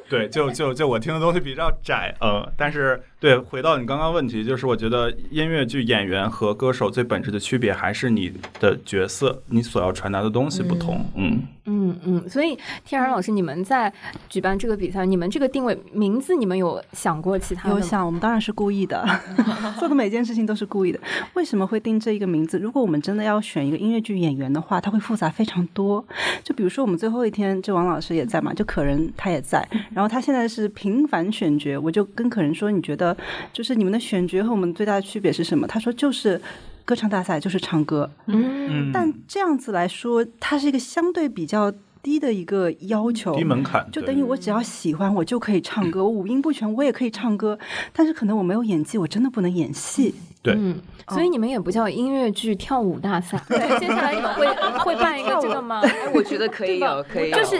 Speaker 5: 对，就就就我听的东西比较窄，嗯，但是对，回到你刚刚问题，就是我觉得音乐剧演员和歌手最本质的区别还是你的角色，你所要传达的东西不同，嗯，
Speaker 3: 嗯嗯，所以天然老师，你们在举办这个比赛，你们这个定位名字，你们有想过其他的？
Speaker 7: 有想，我们当然是故意的，[laughs] 做的每件事情都是故意的。为什么会定这一个名字？如果我们真的要选一个音乐剧演员的话，它会复杂非常多。就比如说我们最后一天，就王老师也在嘛，就可人他也在，然后他现在是频繁选角，我就跟可人说，你觉得就是你们的选角和我们最大的区别是什么？他说就是。歌唱大赛就是唱歌，
Speaker 3: 嗯，
Speaker 7: 但这样子来说，它是一个相对比较低的一个要求，
Speaker 5: 低门槛，
Speaker 7: 就等于我只要喜欢，我就可以唱歌。我五音不全，我也可以唱歌，但是可能我没有演技，我真的不能演戏。
Speaker 5: 对。
Speaker 3: 嗯，所以你们也不叫音乐剧跳舞大赛，[laughs] 对，接下来你们会 [laughs] 会办一个这个吗？
Speaker 8: 哎，我觉得可以 [laughs] 有，可以有，
Speaker 3: 就是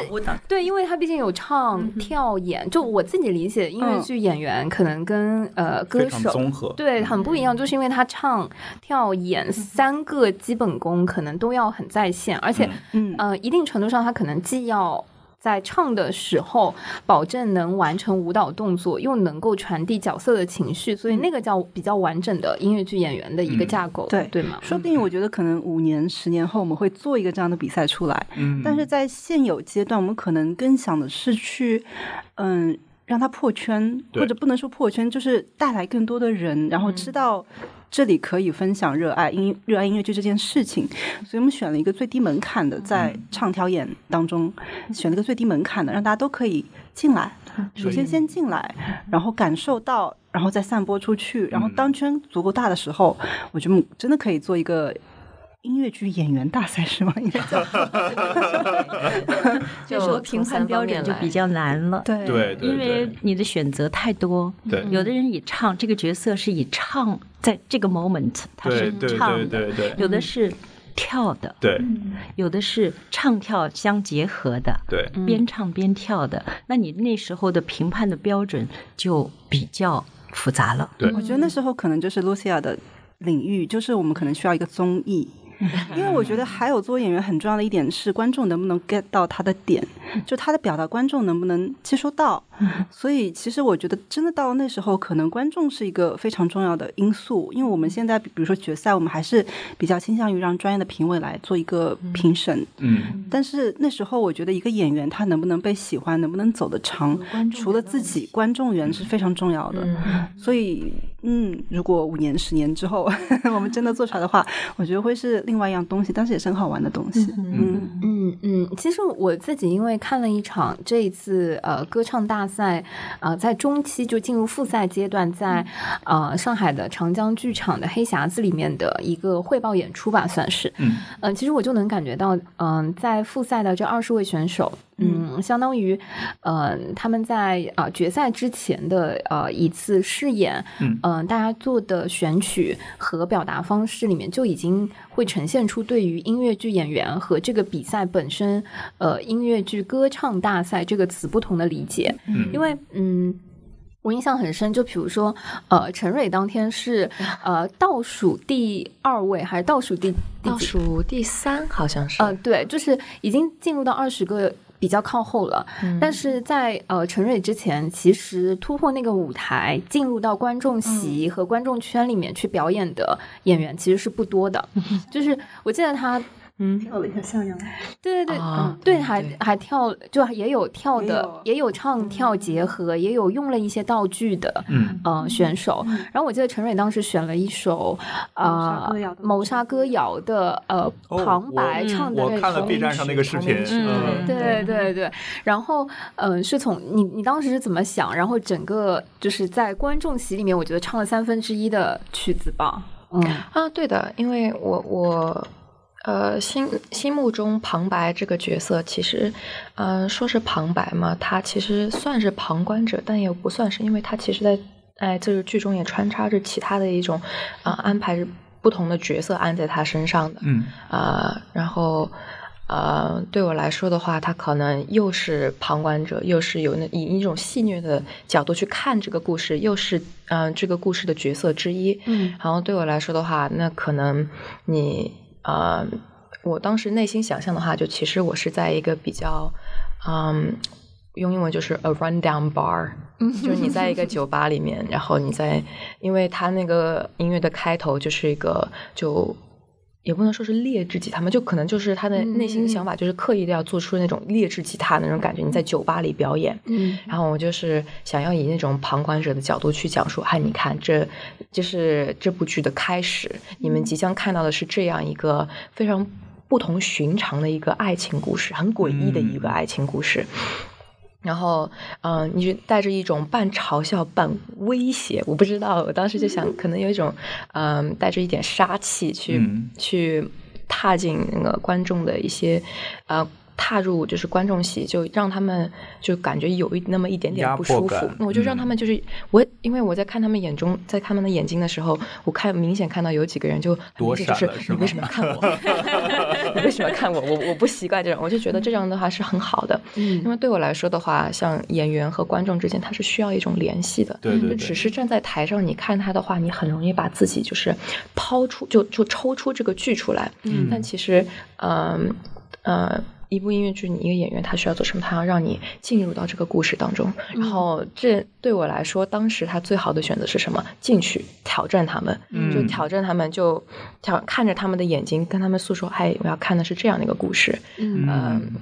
Speaker 3: 对，因为他毕竟有唱、跳、演，就我自己理解，音乐剧演员可能跟呃歌手
Speaker 5: 综合，
Speaker 3: 对很不一样，就是因为他唱、跳、演三个基本功可能都要很在线，而且
Speaker 7: 嗯，
Speaker 3: 呃一定程度上他可能既要。在唱的时候，保证能完成舞蹈动作，又能够传递角色的情绪，所以那个叫比较完整的音乐剧演员的一个
Speaker 5: 嗯
Speaker 3: 架构，
Speaker 7: 对
Speaker 3: 对吗？
Speaker 7: 说不定我觉得可能五年、十年后我们会做一个这样的比赛出来，
Speaker 5: 嗯，
Speaker 7: 但是在现有阶段，我们可能更想的是去，嗯。让它破圈，或者不能说破圈，就是带来更多的人，然后知道这里可以分享热爱音热爱音乐剧这件事情，所以我们选了一个最低门槛的，在唱跳演当中选了一个最低门槛的，让大家都可以进来。首先先进来，然后感受到，然后再散播出去，然后当圈足够大的时候，我觉得真的可以做一个。音乐剧演员大赛是吗？[laughs] 应该叫。
Speaker 6: 这时候评判标准就比较难了。
Speaker 7: 对。
Speaker 5: 对对
Speaker 6: 因为你的选择太多，
Speaker 5: 对。
Speaker 6: 有的人以唱这个角色是以唱在这个 moment 他是
Speaker 5: 对对
Speaker 6: 唱的，
Speaker 5: 对对对。
Speaker 6: 有的是跳的，
Speaker 5: 对。
Speaker 6: 有的是唱跳相结合的，
Speaker 5: 对，
Speaker 6: 边唱边跳的。那你那时候的评判的标准就比较复杂了。
Speaker 5: 对。
Speaker 7: 我觉得那时候可能就是 Lucia 的领域，就是我们可能需要一个综艺。因为我觉得还有做演员很重要的一点是观众能不能 get 到他的点，就他的表达观众能不能接收到。所以其实我觉得真的到那时候，可能观众是一个非常重要的因素，因为我们现在比如说决赛，我们还是比较倾向于让专业的评委来做一个评审。
Speaker 5: 嗯
Speaker 7: 但是那时候，我觉得一个演员他能不能被喜欢，能不能走得长，除了自己，观众缘是非常重要的。所以，嗯，如果五年、十年之后 [laughs] 我们真的做出来的话，我觉得会是另外一样东西，但是也是很好玩的东西。嗯
Speaker 3: 嗯。嗯，其实我自己因为看了一场这一次呃歌唱大赛，呃在中期就进入复赛阶段，在呃上海的长江剧场的黑匣子里面的一个汇报演出吧，算是。
Speaker 5: 嗯。
Speaker 3: 呃，其实我就能感觉到，嗯、在复赛的这二十位选手，嗯，相当于，呃，他们在啊、呃决赛之前的呃一次试演，
Speaker 5: 嗯。
Speaker 3: 呃大家做的选曲和表达方式里面就已经会呈现出对于音乐剧演员和这个比赛本身，呃，音乐剧歌唱大赛这个词不同的理解，
Speaker 5: 嗯。
Speaker 3: 因为嗯。我印象很深，就比如说，呃，陈蕊当天是呃倒数第二位，还是倒数第第
Speaker 8: 倒数第三好像是，
Speaker 3: 呃，对，就是已经进入到二十个比较靠后了。
Speaker 8: 嗯
Speaker 3: 但是在呃陈蕊之前，其实突破那个舞台，进入到观众席和观众圈里面去表演的演员其实是不多的。[laughs] 就是我记得他。
Speaker 8: 嗯，
Speaker 7: 跳了一下像样，
Speaker 3: 对对对，对，还
Speaker 8: 对。
Speaker 3: 还跳，就也有跳的
Speaker 7: 也有，
Speaker 3: 也有唱跳结合，也有用了一些道具的，
Speaker 5: 嗯。
Speaker 3: 呃，选手。然后我记得陈蕊当时选了一首呃谋杀歌谣的呃
Speaker 5: 哦
Speaker 3: 旁白唱的那
Speaker 5: 我看了
Speaker 3: 首
Speaker 5: B 站上那个视频，
Speaker 8: 嗯。
Speaker 3: 对对对，然后嗯、呃是从你你当时是怎么想？然后整个就是在观众席里面，我觉得唱了三分之一的曲子吧。嗯。
Speaker 8: 啊，对的，因为我我呃心心目中旁白这个角色，其实嗯、呃说是旁白嘛，他其实算是旁观者，但也不算是，因为他其实在哎这个剧中也穿插着其他的一种啊、呃安排不同的角色安在他身上的。
Speaker 5: 嗯
Speaker 8: 啊、然后呃，对我来说的话，他可能又是旁观者，又是有那以一种戏谑的角度去看这个故事，又是嗯、呃这个故事的角色之一。
Speaker 3: 嗯
Speaker 8: 然后对我来说的话，那可能你呃，我当时内心想象的话，就其实我是在一个比较嗯。用英文就是 a rundown bar，就是你在一个酒吧里面，然后你在，因为他那个音乐的开头就是一个就。也不能说是劣质吉他嘛，就可能就是他的内心想法，就是刻意的要做出那种劣质吉他的那种感觉。你在酒吧里表演，
Speaker 3: 嗯
Speaker 8: 然后我就是想要以那种旁观者的角度去讲述，哎，你看，这就是这部剧的开始，你们即将看到的是这样一个非常不同寻常的一个爱情故事，很诡异的一个爱情故事。然后，嗯、你就带着一种半嘲笑、半威胁，我不知道，我当时就想，可能有一种，嗯、带着一点杀气去、
Speaker 5: 嗯。
Speaker 8: 去踏进那个观众的一些，呃，踏入就是观众席，就让他们就感觉有一那么一点点不舒服。那我就让他们就是、我，因为我在看他们眼中，在看他们的眼睛的时候，我看明显看到有几个人就就是
Speaker 5: 是
Speaker 8: 你为什么要看我？[laughs] 你为什么要看我？我我不习惯这种，我就觉得这样的话是很好的。
Speaker 3: 嗯
Speaker 8: 因为对我来说的话，像演员和观众之间，他是需要一种联系的。
Speaker 5: 对对对
Speaker 8: 就只是站在台上，你看他的话，你很容易把自己就是抛出，就就抽出这个剧出来。
Speaker 3: 嗯
Speaker 8: 但其实，嗯呃。一部音乐剧，你一个演员他需要做什么？他要让你进入到这个故事当中。然后，这对我来说，当时他最好的选择是什么？进去挑战他们，就
Speaker 5: 嗯
Speaker 8: 挑战他们，就挑看着他们的眼睛，跟他们诉说：“哎，我要看的是这样的一个故事。”
Speaker 3: 嗯
Speaker 8: 嗯，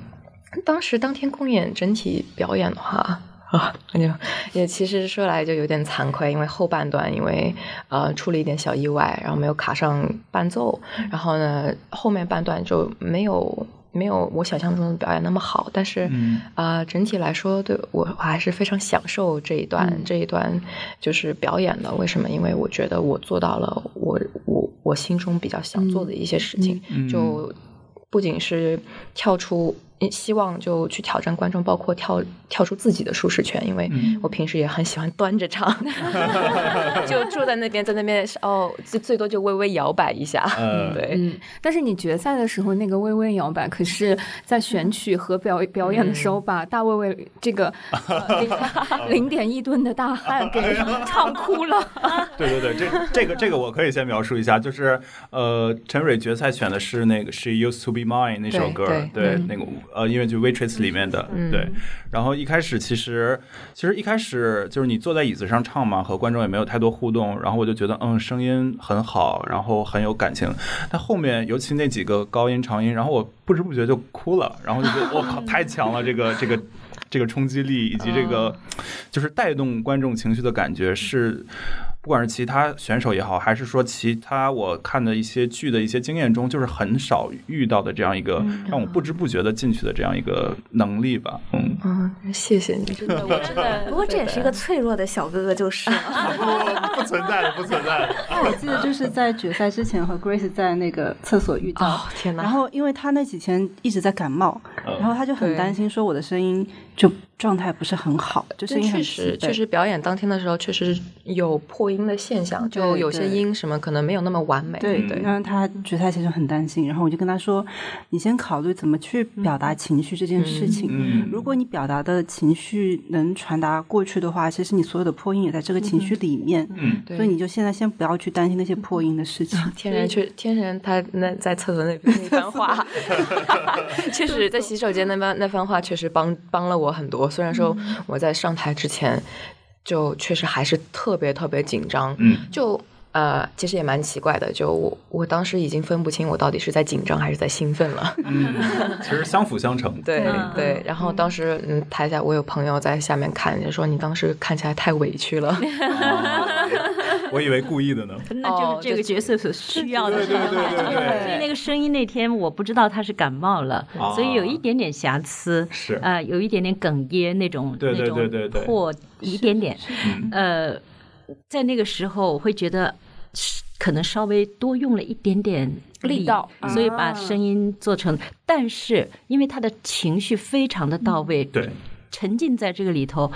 Speaker 8: 当时当天公演整体表演的话。啊，那就也其实说来就有点惭愧，因为后半段因为呃出了一点小意外，然后没有卡上伴奏，然后呢后面半段就没有没有我想象中的表演那么好，但是
Speaker 5: 嗯
Speaker 8: 啊、呃整体来说，对我我还是非常享受这一段、这一段就是表演的。为什么？因为我觉得我做到了我我我心中比较想做的一些事情，
Speaker 5: 嗯
Speaker 8: 就不仅是跳出。希望就去挑战观众，包括跳跳出自己的舒适圈，因为
Speaker 5: 嗯
Speaker 8: 我平时也很喜欢端着唱，[laughs] 就坐在那边，在那边哦，最最多就微微摇摆一下，
Speaker 5: 嗯
Speaker 8: 对，
Speaker 3: 嗯，但是你决赛的时候那个微微摇摆，可是在选曲和表表演的时候，把大卫卫这个 [laughs] 呃零零点一吨的大汉给唱哭了。[laughs]
Speaker 5: 对对对，这这个这个我可以先描述一下，就是呃，陈蕊决赛选的是那个《She Used to Be Mine》那首歌，
Speaker 8: 对对
Speaker 5: 对那个呃音乐剧《Waitress》里面的，
Speaker 8: 嗯
Speaker 5: 对。然后一开始其实其实一开始就是你坐在椅子上唱嘛，和观众也没有太多互动，然后我就觉得嗯声音很好，然后很有感情。但后面尤其那几个高音长音，然后我不知不觉就哭了，然后就觉得我靠太强了，这个这个。这个冲击力以及这个就是带动观众情绪的感觉是，不管是其他选手也好，还是说其他我看的一些剧的一些经验中，就是很少遇到的这样一个让我不知不觉的进去的这样一个能力吧。嗯，
Speaker 8: 嗯，谢谢你，真的，我真的。
Speaker 4: 不过这也是一个脆弱的小哥哥，就是了。[laughs]
Speaker 5: 不不存在的，不存在的。[laughs]
Speaker 7: 我记得就是在决赛之前和 Grace 在那个厕所遇到，
Speaker 8: 哦天哪
Speaker 7: 然后因为他那几天一直在感冒，
Speaker 5: 嗯
Speaker 7: 然后他就很担心说我的声音就状态不是很好，就声音很
Speaker 8: 确实，确实表演当天的时候，确实有破音的现象，就有些音什么可能没有那么完美。
Speaker 7: 对
Speaker 8: 对，
Speaker 7: 让他决赛前就很担心，然后我就跟他说，你先考虑怎么去表达情绪这件事情。
Speaker 5: 嗯
Speaker 7: 如果你表达的情绪能传达过去的话，其实你所有的破音也在这个情绪里面。
Speaker 5: 嗯
Speaker 8: 对
Speaker 7: 所以你就现在先不要去担心那些破音的事情。
Speaker 8: 天然去天然他那在厕所那那番话，[laughs] 确实在洗手间那番那番话确实帮帮了我很多。虽然说我在上台之前就确实还是特别特别紧张，
Speaker 5: 嗯
Speaker 8: 就。呃，其实也蛮奇怪的，就我我当时已经分不清我到底是在紧张还是在兴奋了。
Speaker 5: 嗯，其实相辅相成。[laughs]
Speaker 8: 对对，然后当时嗯，台下我有朋友在下面看，就说你当时看起来太委屈了。[laughs] [laughs]
Speaker 5: 我以为故意的呢。
Speaker 9: 那就是这个角色所需要的。
Speaker 5: 对对对对对
Speaker 9: 所以那个声音那天我不知道他是感冒了，
Speaker 5: 哦
Speaker 9: 所以有一点点瑕疵，
Speaker 5: 是。
Speaker 9: 呃，有一点点哽咽那种
Speaker 5: 对对
Speaker 9: 那
Speaker 5: 对对对。
Speaker 9: 种破一点点，
Speaker 5: 嗯。
Speaker 9: 呃，在那个时候我会觉得可能稍微多用了一点点
Speaker 3: 力道
Speaker 9: 所以把声音做成，但是因为他的情绪非常的到位，
Speaker 5: 对，
Speaker 9: 沉浸在这个里头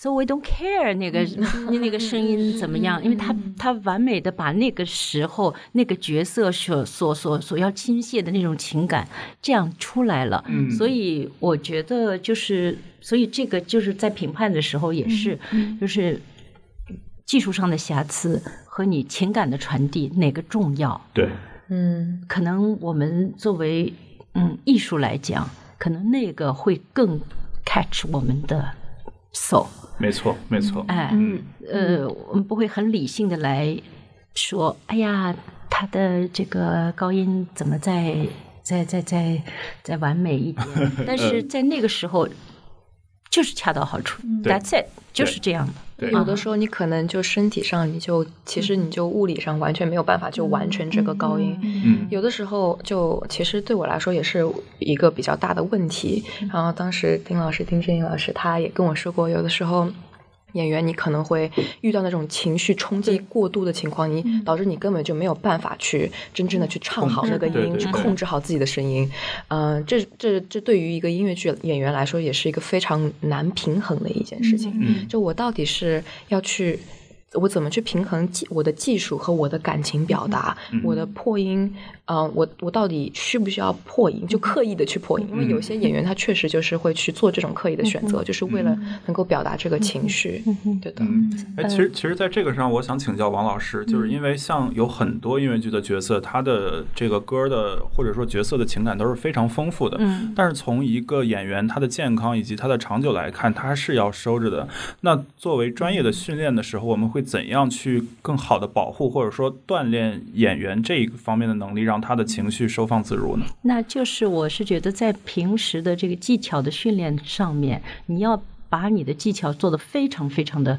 Speaker 9: ，so we don't care 那个那个声音怎么样，因为他他完美的把那个时候那个角色所所所所要倾泻的那种情感这样出来了，
Speaker 5: 嗯。
Speaker 9: 所以我觉得就是，所以这个就是在评判的时候也是，就是技术上的瑕疵和你情感的传递哪个重要？
Speaker 5: 对，
Speaker 8: 嗯，
Speaker 9: 可能我们作为嗯艺术来讲，可能那个会更 catch 我们的 soul，
Speaker 5: 没错没错。
Speaker 9: 哎，
Speaker 5: 嗯
Speaker 9: 呃，我们不会很理性的来说，哎呀，他的这个高音怎么再再再再再完美一点？[laughs] 但是在那个时候，就是恰到好处
Speaker 5: 对
Speaker 9: ，That's it，就是这样的。
Speaker 5: 对
Speaker 8: 有的时候你可能就身体上你就其实你就物理上完全没有办法就完成这个高音，
Speaker 5: 嗯
Speaker 8: 有的时候就其实对我来说也是一个比较大的问题。然后当时丁老师丁振英老师他也跟我说过，有的时候。演员，你可能会遇到那种情绪冲击过度的情况，你导致你根本就没有办法去真正的去唱好那个音，去控制好自己的声音。嗯、这这这对于一个音乐剧演员来说，也是一个非常难平衡的一件事情。
Speaker 5: 嗯
Speaker 8: 就我到底是要去，我怎么去平衡技我的技术和我的感情表达，
Speaker 5: 嗯。
Speaker 8: 我的破音，呃，我我到底需不需要破音，就刻意的去破音？因为有些演员他确实就是会去做这种刻意的选择，就是为了能够表达这个情绪。对的，
Speaker 5: 嗯，哎，其实其实，在这个上，我想请教王老师，就是因为像有很多音乐剧的角色，他的这个歌的或者说角色的情感都是非常丰富的，
Speaker 9: 嗯，
Speaker 5: 但是从一个演员他的健康以及他的长久来看，他是要收着的。那作为专业的训练的时候，我们会怎样去更好的保护或者说锻炼演员这一方面的能力，让他的情绪收放自如呢？
Speaker 9: 那就是我是觉得在平时的这个技巧的训练上面，你要把你的技巧做得非常非常的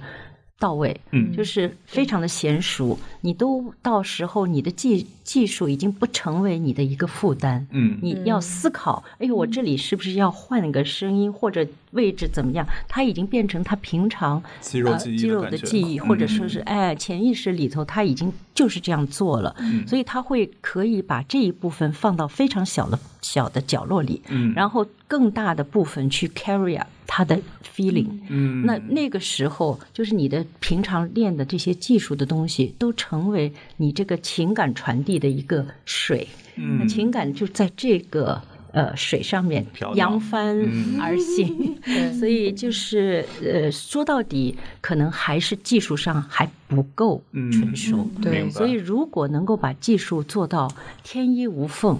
Speaker 9: 到位，
Speaker 5: 嗯。
Speaker 9: 就是非常的娴熟，你都到时候你的技技术已经不成为你的一个负担，
Speaker 5: 嗯。
Speaker 9: 你要思考，哎呦，我这里是不是要换个声音或者位置怎么样？它已经变成他平常呃
Speaker 5: 肌肉记忆
Speaker 9: 肌肉
Speaker 5: 的感觉
Speaker 9: 的记忆，或者
Speaker 5: 嗯。
Speaker 9: 说是哎潜意识里头，他已经就是这样做了，
Speaker 5: 嗯。
Speaker 9: 所以他会可以把这一部分放到非常小的小的角落里，
Speaker 5: 嗯。
Speaker 9: 然后更大的部分去 carry out 他的 feeling。
Speaker 5: 嗯，
Speaker 9: 那那个时候，就是你的平常练的这些技术的东西，都成为你这个情感传递的一个水。那
Speaker 5: 嗯
Speaker 9: 情感就在这个呃水上面扬帆
Speaker 5: 嗯
Speaker 9: 而行。所以就是呃，说到底，可能还是技术上还不够
Speaker 5: 嗯
Speaker 9: 纯熟。
Speaker 8: 对
Speaker 9: 所以如果能够把技术做到天衣无缝。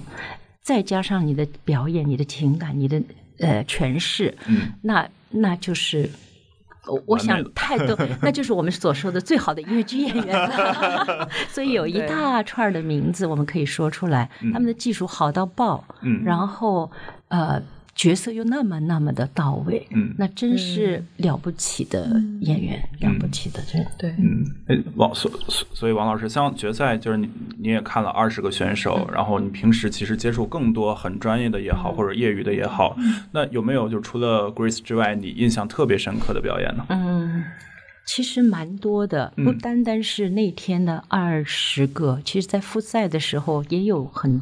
Speaker 9: 再加上你的表演、你的情感、你的呃诠释，
Speaker 5: 嗯，
Speaker 9: 那那就是。我我想太多，那就是我们所说的最好的音乐剧演员了。[laughs] 所以有一大串的名字我们可以说出来，他们的技术好到爆，
Speaker 5: 嗯
Speaker 9: 然后呃角色又那么那么的到位，
Speaker 5: 嗯。
Speaker 9: 那真是了不起的演员，了不起的人。
Speaker 8: 对，
Speaker 5: 嗯，哎，王所所所以王老师，像决赛就是你你也看了二十个选手，然后你平时其实接触更多很专业的也好，或者业余的也好，那有没有就除了 Grace 之外，你印象特别深刻的表演呢？
Speaker 9: 嗯，其实蛮多的，不
Speaker 5: 嗯。
Speaker 9: 单单是那天的二十个，其实在复赛的时候也有很。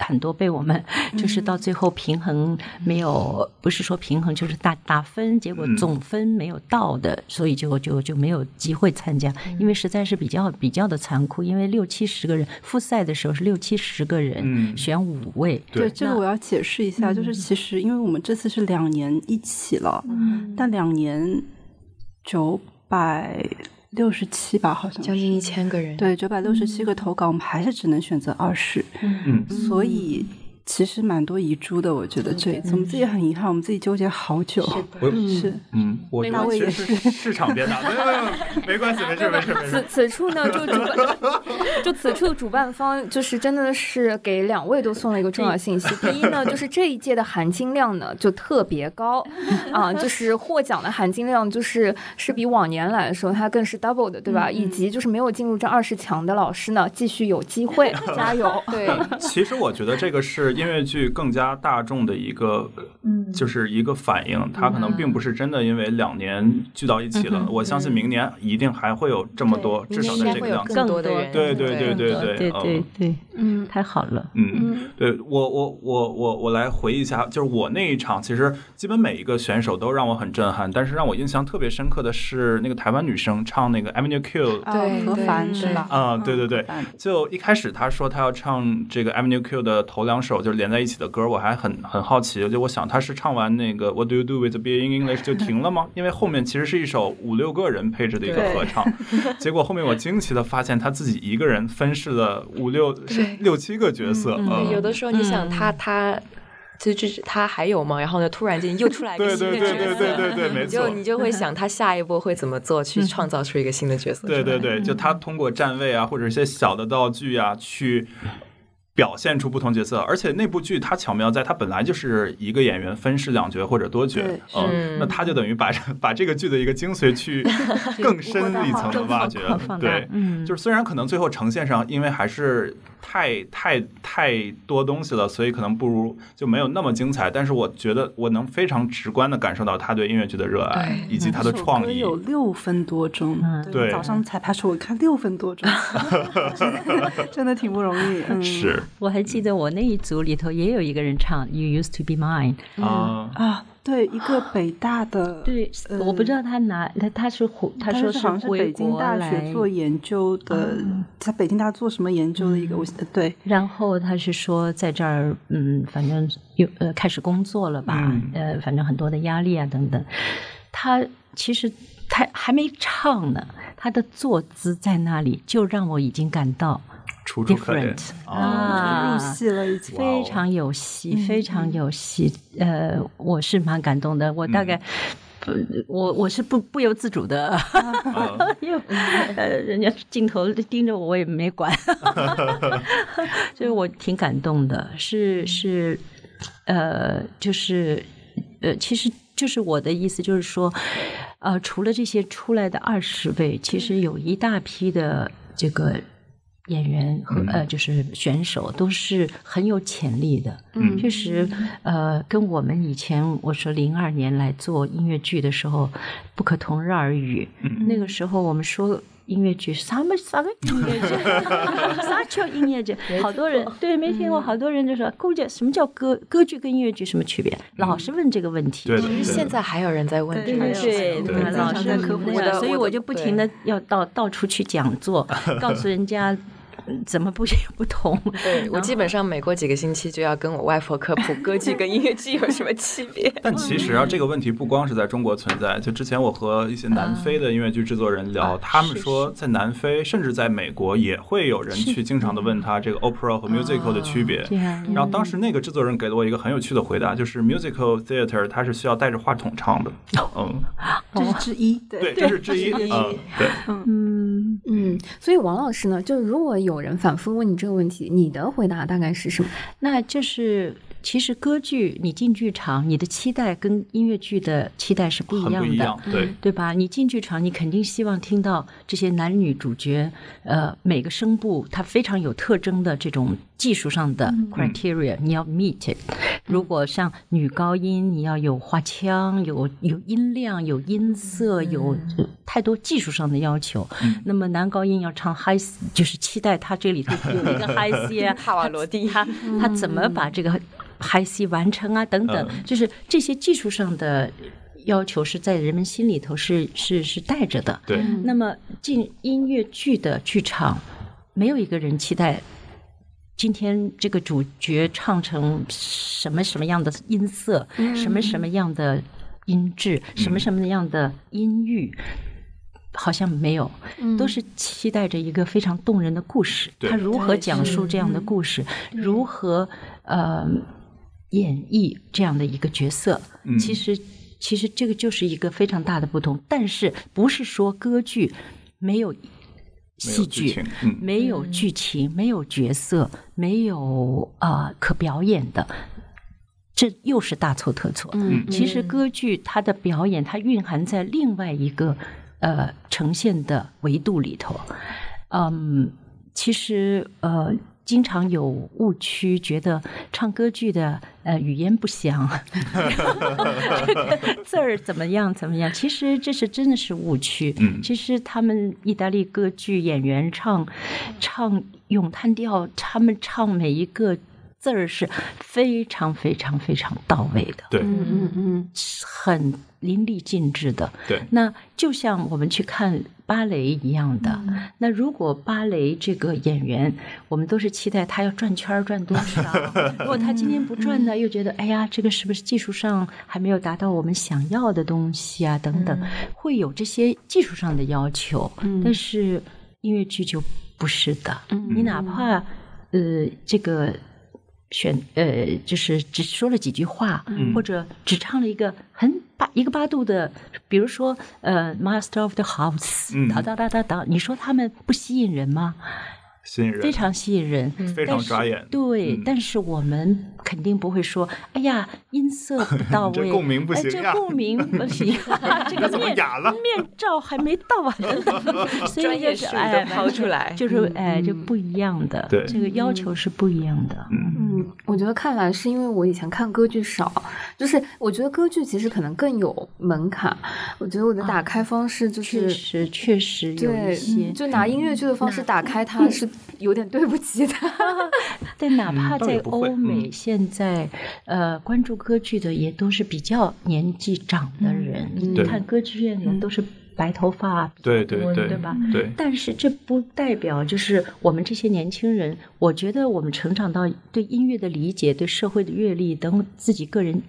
Speaker 9: 很多被我们就是到最后平衡没有，不是说平衡，就是打打分，结果
Speaker 5: 嗯。
Speaker 9: 总分没有到的，所以就就就没有机会参加，因为实在是比较比较的残酷，因为六七十个人复赛的时候是六七十个人
Speaker 5: 嗯。
Speaker 9: 选五位，
Speaker 5: 对。
Speaker 7: 对，这个我要解释一下，就是其实因为我们这次是两年一起了，但两年九百六十七吧，好像
Speaker 8: 将近一千个人。
Speaker 7: 对，九百六十七个投稿，我们还是只能选择二十，
Speaker 5: 嗯。
Speaker 7: 所以其实蛮多遗珠的。我觉得这一次我们自己很遗憾，我们自己纠结好久。是，
Speaker 5: 嗯，我觉
Speaker 7: 大卫也
Speaker 5: 是市场变大，没有没有，[laughs] 没关系，没事没事没
Speaker 3: 此
Speaker 5: 事。
Speaker 3: 此处呢，就主办，就此处主办方就是真的是给两位都送了一个重要信息。第一呢，就是这一届的含金量呢就特别高，啊，就是获奖的含金量就是是比往年来说它更是 double 的，对吧？以及就是没有进入这二十强的老师呢，继续有机会，[laughs] 加油！[laughs]
Speaker 8: 对，
Speaker 5: 其实我觉得这个是音乐剧更加大众的一个，就是一个反应。它可能并不是真的因为两年聚到一起了。我相信明年一定还会有这么多，至少在这个量级。
Speaker 8: 更多的人，
Speaker 5: 对对对对
Speaker 9: 对对
Speaker 5: 嗯
Speaker 9: 对，
Speaker 3: 嗯
Speaker 9: 太好了。
Speaker 5: 嗯，对我我我我我来回忆一下，就是我那一场，其实基本每一个选手都让我很震撼，但是让我印象特别深刻的是那个台湾女生唱那个 Avenue Q
Speaker 7: 啊
Speaker 8: 对
Speaker 7: 何凡
Speaker 8: 对
Speaker 7: 是吧？
Speaker 5: 啊，对对对，就一开始她说她要唱这个 Avenue Q 的头两首就是连在一起的歌，我还很很好奇，就我想他是唱完那个 What do you do with being English 就停了吗？[laughs] 因为后面其实是一首五六个人配置的一个合唱，[laughs] 结果后面我惊奇的发现他自己一个人分饰了五六六七个角色，
Speaker 9: 嗯
Speaker 5: 嗯
Speaker 8: 有的时候你想他他。就就是他还有吗？然后呢，突然间又出来一个
Speaker 5: 对
Speaker 8: 新的角色，
Speaker 5: 对对对对对对，没错
Speaker 8: 你就。你就会想他下一步会怎么做，去创造出一个新的角色。
Speaker 5: 对对对，就他通过站位啊，或者一些小的道具啊，去表现出不同角色。而且那部剧它巧妙在，它本来就是一个演员分饰两角或者多角，嗯，那他就等于把 [laughs] 把这个剧的一个精髓去更深一层 [laughs] 的挖掘对，
Speaker 9: 嗯
Speaker 5: 就是虽然可能最后呈现上，因为还是太太太多东西了，所以可能不如就没有那么精彩。但是我觉得我能非常直观的感受到他对音乐剧的热爱以及他的创意。
Speaker 7: 有六分多钟，
Speaker 9: 嗯
Speaker 5: 对
Speaker 7: 早上彩排时候我看六分多钟，[laughs] 真的真的挺不容易。嗯，
Speaker 5: 是
Speaker 9: 我还记得我那一组里头也有一个人唱《You Used to Be Mine》，
Speaker 5: 啊，
Speaker 7: 啊，对，一个北大的，
Speaker 9: 对，
Speaker 7: 呃
Speaker 9: 我不知道他哪他他是回他说
Speaker 7: 是
Speaker 9: 回
Speaker 7: 北京大学做研究的，在北京大做什么研究的一个，我呃对，
Speaker 9: 然后他是说在这儿，嗯，反正有呃开始工作了吧，
Speaker 5: 嗯
Speaker 9: 呃，反正很多的压力啊等等。他其实他还没唱呢，他的坐姿在那里就让我已经感到
Speaker 5: 楚楚可怜
Speaker 9: different
Speaker 5: 啊，
Speaker 9: 啊
Speaker 7: 入戏了已经。
Speaker 9: 非常有戏，非常有戏。呃，我是蛮感动的，我大概。不，我我是不不由自主的，
Speaker 5: 嗯 [laughs]
Speaker 9: 因为呃，人家镜头盯着我，我也没管，[laughs] 就是我挺感动的，是是，呃，就是呃，其实就是我的意思，就是说，呃，除了这些出来的二十位，其实有一大批的这个演员和、呃，就是选手都是很有潜力的。
Speaker 5: 嗯
Speaker 9: 确实，呃，跟我们以前我说零二年来做音乐剧的时候不可同日而语。那个时候我们说。音乐剧啥么啥个音乐剧，[laughs] 啥叫音乐剧？好多人对没听过，好多人就说估计什么叫歌歌剧跟音乐剧什么区别？老是问这个问题。
Speaker 8: 其实现在还有人在问这
Speaker 9: 对对。对，
Speaker 5: 对
Speaker 9: 对老师
Speaker 7: 在科普
Speaker 9: 的，所以
Speaker 8: 我
Speaker 9: 就不停的要到到处去讲座，[laughs] 告诉人家。怎么不不同？[laughs]
Speaker 8: 对我基本上每过几个星期就要跟我外婆科普歌剧跟音乐剧有什么区别。[laughs]
Speaker 5: 但其实啊，这个问题不光是在中国存在。就之前我和一些南非的音乐剧制作人聊，他们说在南非甚至在美国也会有人去经常的问他这个 opera 和 musical 的区别。然后当时那个制作人给了我一个很有趣的回答，就是 musical theater 它是需要带着话筒唱的。嗯，
Speaker 7: 这是之一，
Speaker 5: 对，这是之一。嗯，对，
Speaker 3: 嗯嗯。所以王老师呢，就是如果有人反复问你这个问题，你的回答大概是什么？
Speaker 9: 那就是其实歌剧你进剧场，你的期待跟音乐剧的期待是不一样的，
Speaker 5: 对
Speaker 9: 对吧？你进剧场，你肯定希望听到这些男女主角，呃，每个声部它非常有特征的这种技术上的 criteria，你要 meet。如果像女高音，你要有花腔，有有音量，有音色，有太多技术上的要求。那么男高音要唱 high，就是期待他这里头有一个 high C [laughs] 啊，
Speaker 8: 帕瓦罗蒂，
Speaker 9: 他他怎么把这个 high C 完成啊？等等，就是这些技术上的要求是在人们心里头是是是带着的。
Speaker 5: 对。
Speaker 9: 那么进音乐剧的剧场，没有一个人期待。今天这个主角唱成什么什么样的音色，什么什么样的音质，什么什么样的音域，好像没有，都是期待着一个非常动人的故事。他如何讲述这样的故事？如何呃演绎这样的一个角色？其实，其实这个就是一个非常大的不同。但是，不是说歌剧没有。戏剧没有剧情，没有角色，没有啊可表演的，这又是大错特错。
Speaker 3: 嗯，
Speaker 9: 其实歌剧它的表演，它蕴含在另外一个呃呈现的维度里头。嗯，其实呃。经常有误区，觉得唱歌剧的呃语言不详，[laughs] 字儿怎么样怎么样？其实这是真的是误区。
Speaker 5: 嗯，
Speaker 9: 其实他们意大利歌剧演员唱唱咏叹调，他们唱每一个。字儿是非常非常非常到位的，
Speaker 5: 对，
Speaker 3: 嗯嗯嗯，
Speaker 9: 很淋漓尽致的，
Speaker 5: 对。
Speaker 9: 那就像我们去看芭蕾一样的，那如果芭蕾这个演员，我们都是期待他要转圈儿转多少，[laughs] 如果他今天不转呢，又觉得哎呀，这个是不是技术上还没有达到我们想要的东西啊？等等，会有这些技术上的要求。但是音乐剧就不是的，你哪怕呃这个。选呃，就是只说了几句话，或者只唱了一个很八一个八度的，比如说呃，Master of the House，哒哒哒哒哒，你说他们不吸引人吗？
Speaker 5: 吸引人，
Speaker 9: 非常吸引人，
Speaker 5: 非常抓眼。
Speaker 9: 对，但是我们肯定不会说，哎呀，音色不到位，[laughs]
Speaker 5: 这共鸣不行
Speaker 9: 这共鸣不行，这个面面罩还没到啊，[laughs] [laughs]
Speaker 8: 专业术语抛出来，
Speaker 9: 就是哎，就不一样的，
Speaker 5: 对，
Speaker 9: 这个要求是不一样的。
Speaker 3: 嗯，我觉得看来是因为我以前看歌剧少，就是我觉得歌剧其实可能更有门槛。我觉得我的打开方式就是
Speaker 9: 确实确实有一些，
Speaker 3: 就拿音乐剧的方式打开它是。有点对不起他，[laughs]
Speaker 9: 但哪怕在欧美，现在呃关注歌剧的也都是比较年纪长的人。你看歌剧院里都是白头发，
Speaker 5: 对对对，
Speaker 9: 对吧？
Speaker 5: 对。
Speaker 9: 但是这不代表就是我们这些年轻人，我觉得我们成长到对音乐的理解、对社会的阅历等自己个人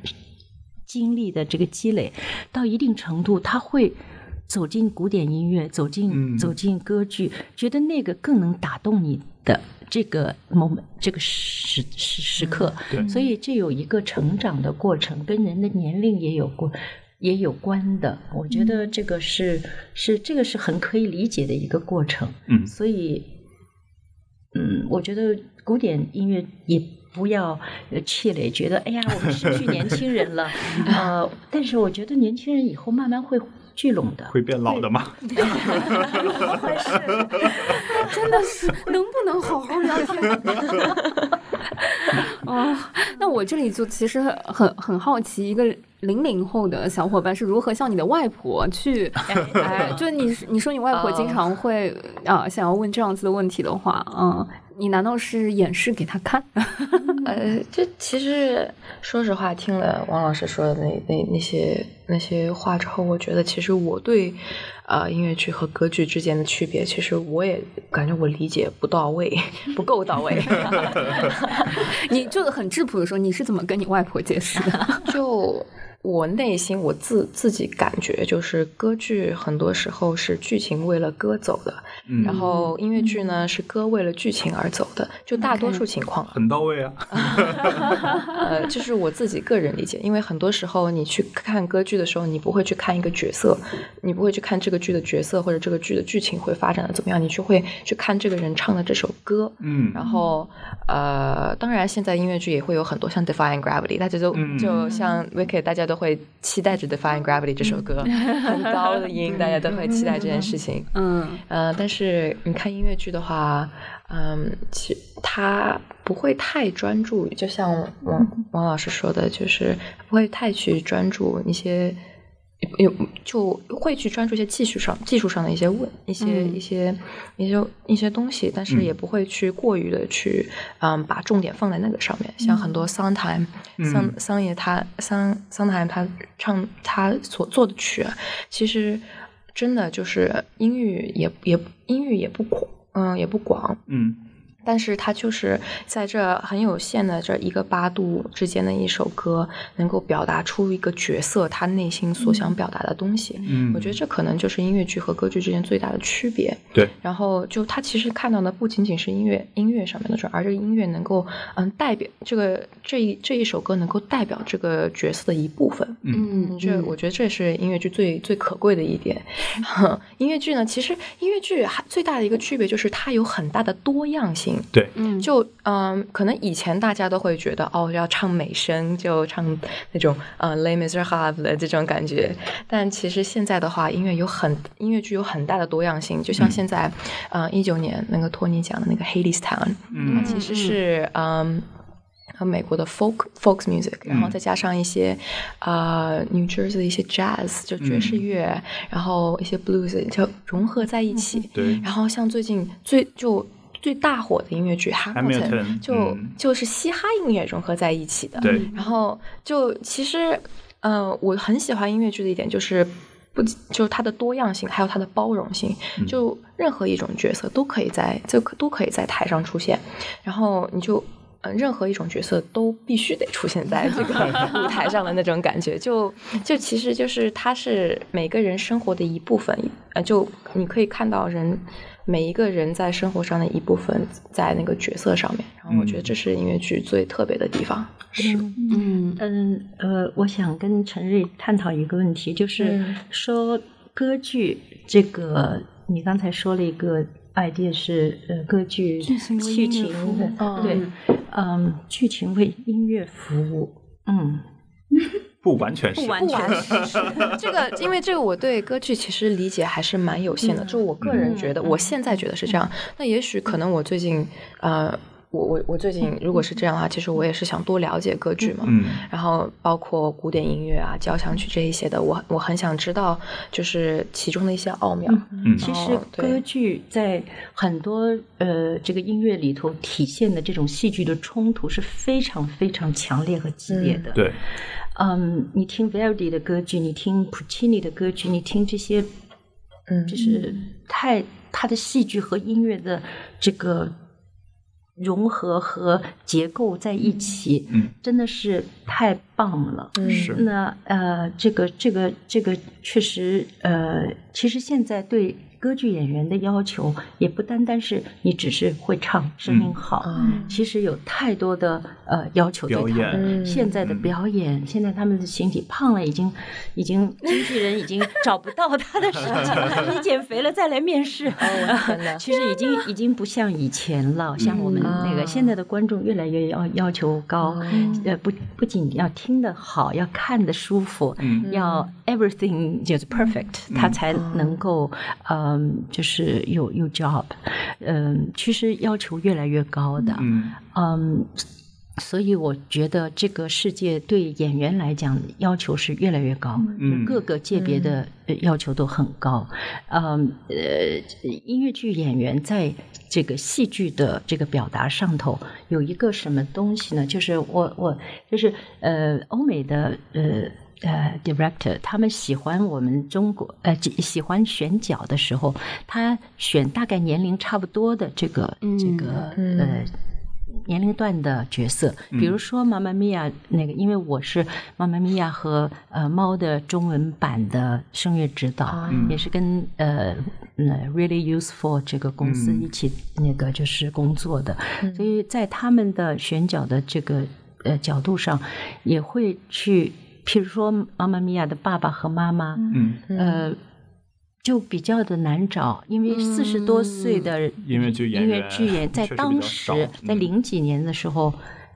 Speaker 9: 经历的这个积累，到一定程度，他会。走进古典音乐，走进走进歌剧，觉得那个更能打动你的这个 moment，这个时时时刻。所以这有一个成长的过程，跟人的年龄也有过也有关的。我觉得这个是是这个是很可以理解的一个过程。
Speaker 5: 嗯，
Speaker 9: 所以嗯，我觉得古典音乐也不要气馁，觉得哎呀，我们失去年轻人了。[laughs] 呃，但是我觉得年轻人以后慢慢会。聚拢的
Speaker 5: 会变老的吗？
Speaker 3: 怎么回事？[laughs] 真的是能不能好好聊天？[laughs] 哦，那我这里就其实很很好奇，一个零零后的小伙伴是如何向你的外婆去？哎，[laughs] 就你你说你外婆经常会啊想要问这样子的问题的话，嗯，你难道是演示给他看？[laughs]
Speaker 8: 呃，这其实说实话，听了王老师说的那那那些那些话之后，我觉得其实我对呃音乐剧和歌剧之间的区别，其实我也感觉我理解不到位，不够到位。[laughs]
Speaker 3: 你就很质朴的说，你是怎么跟你外婆解释的？[laughs]
Speaker 8: 就我内心我自自己感觉，就是歌剧很多时候是剧情为了歌走的，
Speaker 5: 嗯
Speaker 8: 然后音乐剧呢是歌为了剧情而走的，就大多数情况。
Speaker 5: 很到位啊。[laughs]
Speaker 8: 呃，这是我自己个人理解，因为很多时候你去看歌剧的时候，你不会去看一个角色，你不会去看这个剧的角色或者这个剧的剧情会发展的怎么样，你就会去看这个人唱的这首歌。
Speaker 5: 嗯
Speaker 8: 然后呃，当然现在音乐剧也会有很多像《Defying Gravity》，大家都、
Speaker 5: 嗯
Speaker 8: 就像 Wicked，大家都会期待着《Defying Gravity》这首歌，很高的音，[laughs] 大家都会期待这件事情。
Speaker 3: 嗯
Speaker 8: 呃，但是你看音乐剧的话，嗯，其他不会太专注，就像王 [laughs] 王老师说的，就是不会太去专注一些。有就会去专注一些技术上、技术上的一些问、一些、
Speaker 3: 嗯。
Speaker 8: 一些、一些一些东西，但是
Speaker 5: 嗯。
Speaker 8: 也不会去过于的去，嗯，把重点放在那个上面。像很多桑台、桑
Speaker 5: 嗯。
Speaker 8: 桑爷他桑桑台他唱他所做的曲啊，其实真的就是音域也也音域也不广，嗯，也不广，
Speaker 5: 嗯
Speaker 8: 但是它就是在这很有限的这一个八度之间的一首歌，能够表达出一个角色他内心所想表达的东西。
Speaker 5: 嗯，
Speaker 8: 我觉得这可能就是音乐剧和歌剧之间最大的区别。
Speaker 5: 对，
Speaker 8: 然后就他其实看到的不仅仅是音乐音乐上面的事，而这个音乐能够嗯代表这个这一这一首歌能够代表这个角色的一部分。
Speaker 3: 嗯，
Speaker 8: 这我觉得这是音乐剧最最可贵的一点。[laughs] 音乐剧呢，其实音乐剧还最大的一个区别就是它有很大的多样性。
Speaker 5: 对，
Speaker 3: 嗯。
Speaker 8: 就嗯，可能以前大家都会觉得哦，要唱美声，就唱那种呃《Les Miserables》的这种感觉。但其实现在的话，音乐有很音乐剧有很大的多样性。就像现在，嗯，一九年那个托尼讲的那个《Hades Town》，
Speaker 5: 嗯。
Speaker 8: 它其实是嗯。和美国的 folk folk music，然后再加上一些呃 New Jersey 的一些 jazz，就爵士乐，然后一些 blues 就融合在一起。
Speaker 5: 对。
Speaker 8: 然后像最近最就最大火的音乐剧《Hamilton，Hamilton》，就、
Speaker 5: 嗯
Speaker 8: 就是嘻哈音乐融合在一起的。
Speaker 5: 对，
Speaker 8: 然后就其实，呃，我很喜欢音乐剧的一点就是。不仅就是它的多样性，还有它的包容性，就任何一种角色都可以在这都可以在台上出现，然后你就。嗯，任何一种角色都必须得出现在这个 [laughs] 舞台上的那种感觉，就就其实就是它是每个人生活的一部分，呃，就你可以看到人每一个人在生活上的一部分在那个角色上面，然后我觉得这是音乐剧最特别的地方。
Speaker 5: 是，
Speaker 3: 嗯。
Speaker 9: 嗯呃，我想跟陈瑞探讨一个问题，就是
Speaker 8: 嗯。
Speaker 9: 说歌剧这个，你刚才说了一个 idea 是呃歌剧
Speaker 7: 剧情
Speaker 9: 的，
Speaker 8: 嗯
Speaker 9: 对，嗯，剧情为音乐服务，嗯，[laughs]
Speaker 5: 不完全是，
Speaker 9: 不完全是，[laughs]
Speaker 8: 这个，因为这个我对歌剧其实理解还是蛮有限的，就我个人觉得，我现在觉得是这样。那也许可能我最近，呃，我我我最近如果是这样的话，其实我也是想多了解歌剧嘛。
Speaker 5: 嗯。
Speaker 8: 然后包括古典音乐啊、交响曲这一些的，我我很想知道，就是其中的一些奥妙。
Speaker 5: 嗯。
Speaker 9: 其实歌剧在很多呃这个音乐里头体现的这种戏剧的冲突是非常非常强烈和激烈的。
Speaker 5: 对，
Speaker 9: 嗯，你听 Verdi 的歌剧，你听 Puccini 的歌剧，你听这些，
Speaker 8: 嗯。
Speaker 9: 就是太他的戏剧和音乐的这个融合和结构在一起，
Speaker 5: 嗯，
Speaker 9: 真的是太棒了。
Speaker 5: 是。
Speaker 9: 那呃，这个这个这个确实呃，其实现在对歌剧演员的要求也不单单是你只是会唱，声音好，
Speaker 8: 嗯。
Speaker 9: 其实有太多的呃要求对他。
Speaker 5: 表演。
Speaker 9: 们。
Speaker 8: 嗯。
Speaker 9: 现在的表演，现在他们的形体胖了，已经已经经纪人已经找不到他的时候，你减肥了。再来面试。其实已经已经不像以前了，像我们那个
Speaker 8: 啊
Speaker 9: 现在的观众越来越要要求高，呃，不不仅要听得好，要看得舒服，
Speaker 5: 嗯。
Speaker 9: 要 everything 就是 perfect，他才能够嗯，就是有有 job，嗯，其实要求越来越高的，
Speaker 5: 嗯
Speaker 9: 嗯，所以我觉得这个世界对演员来讲要求是越来越高，
Speaker 5: 嗯
Speaker 9: 各个界别的呃要求都很高。嗯呃，音乐剧演员在这个戏剧的这个表达上头有一个什么东西呢？就是我我就是呃，欧美的呃。呃，director 他们喜欢我们中国呃喜喜欢选角的时候，他选大概年龄差不多的这个、这个呃年龄段的角色，比如说《妈妈咪呀》那个，因为我是《妈妈咪呀》和呃猫的中文版的声乐指导，也是跟呃嗯 Really Useful 这个公司一起那个就是工作的，所以在他们的选角的这个呃角度上，也会去，譬如说《妈妈咪呀》的爸爸和妈妈，
Speaker 5: 嗯，
Speaker 9: 呃。就比较的难找，因为四十多岁的
Speaker 5: 音乐剧演员
Speaker 9: 在当时，在
Speaker 5: 嗯。
Speaker 9: 零几年的时候，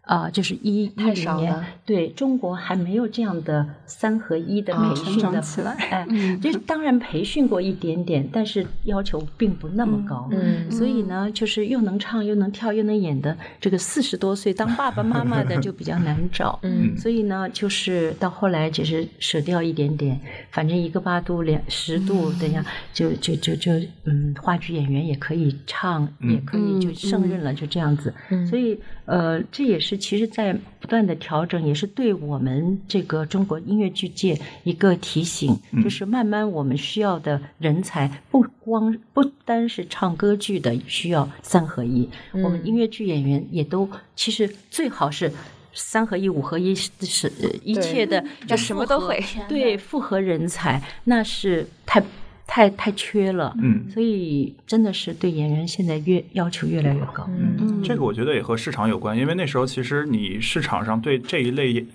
Speaker 9: 啊、就是一一
Speaker 8: 太
Speaker 9: 零年
Speaker 8: 少了，
Speaker 9: 对中国还没有这样的三合一的培训的，哎，就是当然培训过一点点，但是要求并不那么高，
Speaker 8: 嗯
Speaker 9: 所以呢，就是又能唱又能跳又能演的这个四十多岁当爸爸妈妈的就比较难 [laughs] 找，
Speaker 8: 嗯
Speaker 9: 所以呢，就是到后来就是舍掉一点点，反正一个八度两十度，等下就就就就嗯，话剧演员也可以唱，也可以就胜任了，就这样子。所以呃，这也是其实在不断的调整，也是对我们这个中国音乐剧界一个提醒，就是慢慢我们需要的人才不光不单是唱歌剧的需要三合一，我们音乐剧演员也都其实最好是。三合一、五合一是一切的，
Speaker 8: 就什么都会
Speaker 9: 对，复合人才那是太太太缺了，
Speaker 5: 嗯。
Speaker 9: 所以真的是对演员现在越要求越来越高，
Speaker 5: 嗯，这个我觉得也和市场有关，因为那时候其实你市场上对这一类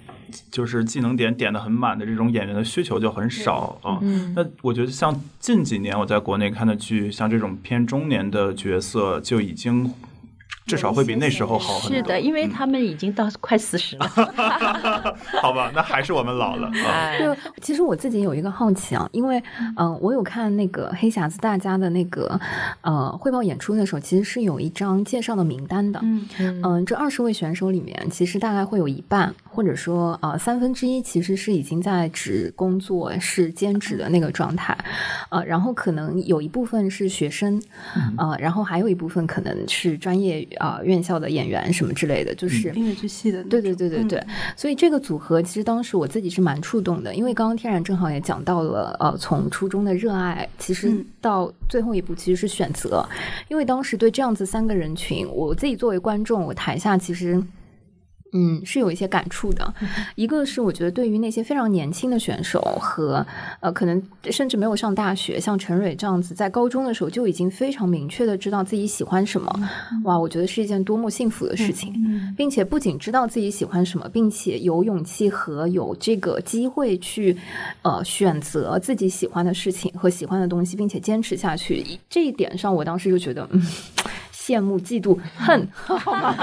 Speaker 5: 就是技能点点的很满的这种演员的需求就很少啊。
Speaker 8: 嗯。
Speaker 5: 那我觉得像近几年我在国内看的剧，像这种偏中年的角色就已经至少会比那时候好很多。
Speaker 9: 是的，因为他们已经到快四十了，[laughs]
Speaker 5: 好吧，那还是我们老了 [laughs]
Speaker 3: 对，其实我自己有一个好奇啊，因为嗯、呃我有看那个黑匣子大家的那个呃汇报演出的时候，其实是有一张介绍的名单的。
Speaker 7: 嗯
Speaker 3: 嗯、这二十位选手里面，其实大概会有一半，或者说呃三分之一，其实是已经在职工作是兼职的那个状态，呃，然后可能有一部分是学生，呃，然后还有一部分可能是专业啊、呃院校的演员什么之类的，就是。
Speaker 7: 音乐剧系的
Speaker 3: 对对对对对，所以这个组合其实当时我自己是蛮触动的，因为刚刚天然正好也讲到了，呃，从初中的热爱，其实
Speaker 7: 嗯。
Speaker 3: 到最后一步其实是选择，因为当时对这样子三个人群，我自己作为观众，我台下其实。嗯，是有一些感触的。一个是我觉得对于那些非常年轻的选手和呃，可能甚至没有上大学，像陈蕊这样子，在高中的时候就已经非常明确的知道自己喜欢什么，哇，我觉得是一件多么幸福的事情。并且不仅知道自己喜欢什么，并且有勇气和有这个机会去呃选择自己喜欢的事情和喜欢的东西，并且坚持下去。这一点上，我当时就觉得，嗯。羡慕、嫉妒、[laughs] 恨，好吗？